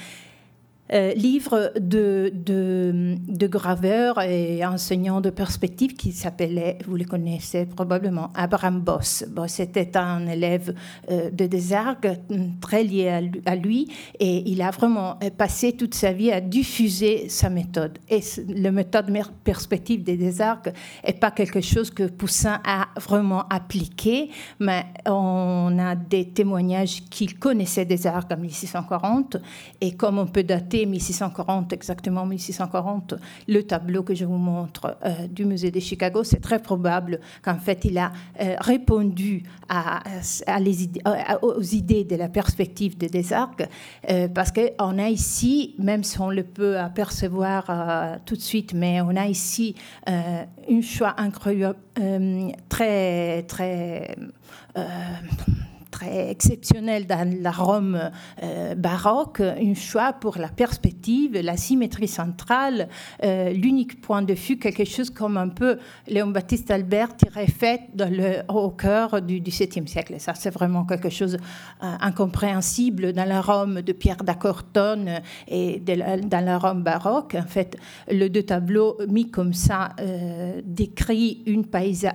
euh, livre de, de, de, graveur et enseignant de perspective qui s'appelait, vous le connaissez probablement, Abraham Boss. Boss était un élève euh, de Desargues très lié à, lui et il a vraiment passé toute sa vie à diffuser sa méthode. Et la méthode perspective des Desargues n'est pas quelque chose que Poussin a vraiment appliqué, mais on a des témoignages qu'il connaissait Desargues en 1640 et comme on peut dater 1640, exactement 1640, le tableau que je vous montre euh, du musée de Chicago, c'est très probable qu'en fait il a euh, répondu à, les idées, aux idées de la perspective de Desargues, euh, parce qu'on a ici, même si on le peut apercevoir euh, tout de suite, mais on a ici euh, un choix incroyable, très, très exceptionnel dans la Rome euh, baroque, un choix pour la perspective, la symétrie centrale, euh, l'unique point de vue, quelque chose comme un peu Léon Baptiste Albert tirait fait dans le, au cœur du XVIIe siècle. Ça, c'est vraiment quelque chose euh, incompréhensible dans la Rome de Pierre d'Acortone et dans la Rome baroque. En fait, le deux tableaux mis comme ça euh, décrit une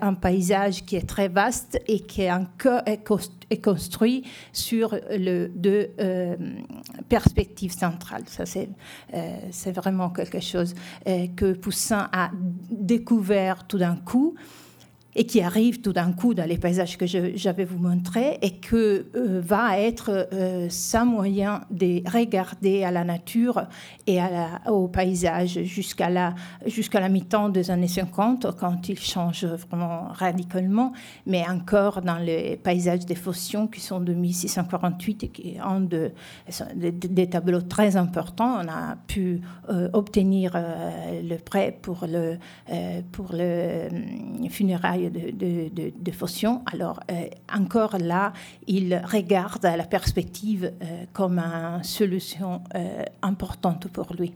un paysage qui est très vaste et qui est, encore, est, est construit sur le, deux euh, perspectives centrales. Ça, c'est, euh, vraiment quelque chose euh, que Poussin a découvert tout d'un coup et qui arrive tout d'un coup dans les paysages que j'avais vous montré et que euh, va être euh, sa moyen de regarder à la nature et à la, au paysage jusqu'à la, jusqu'à la mi-temps des années 50 quand il change vraiment radicalement, mais encore dans les paysages des Phocions qui sont de 1648 et qui ont de, de, des tableaux très importants. On a pu euh, obtenir euh, le prêt pour le, pour le funérail de, de. Alors, euh, encore là, il regarde la perspective euh, comme une solution euh, importante pour lui.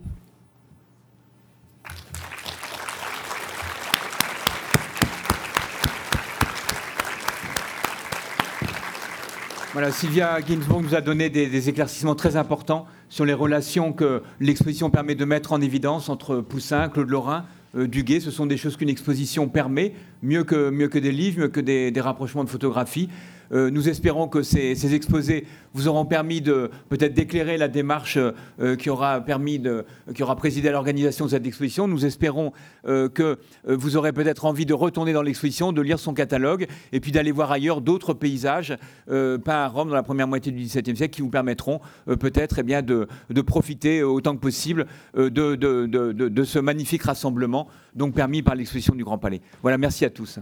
Voilà, Sylvia Ginsburg nous a donné des, des, éclaircissements très importants sur les relations que l'exposition permet de mettre en évidence entre Poussin, Claude Lorrain, Duguay. Ce sont des choses qu'une exposition permet, mieux que, des livres, mieux que des rapprochements de photographies. Euh, nous espérons que ces, exposés vous auront permis de peut-être d'éclairer la démarche euh, qui aura permis de, qui aura présidé à l'organisation de cette exposition. Nous espérons euh, que vous aurez peut-être envie de retourner dans l'exposition, de lire son catalogue et puis d'aller voir ailleurs d'autres paysages peints à Rome dans la première moitié du XVIIe siècle qui vous permettront peut-être eh bien de, profiter autant que possible de, de, de, ce magnifique rassemblement donc permis par l'exposition du Grand Palais. Voilà, merci à tous.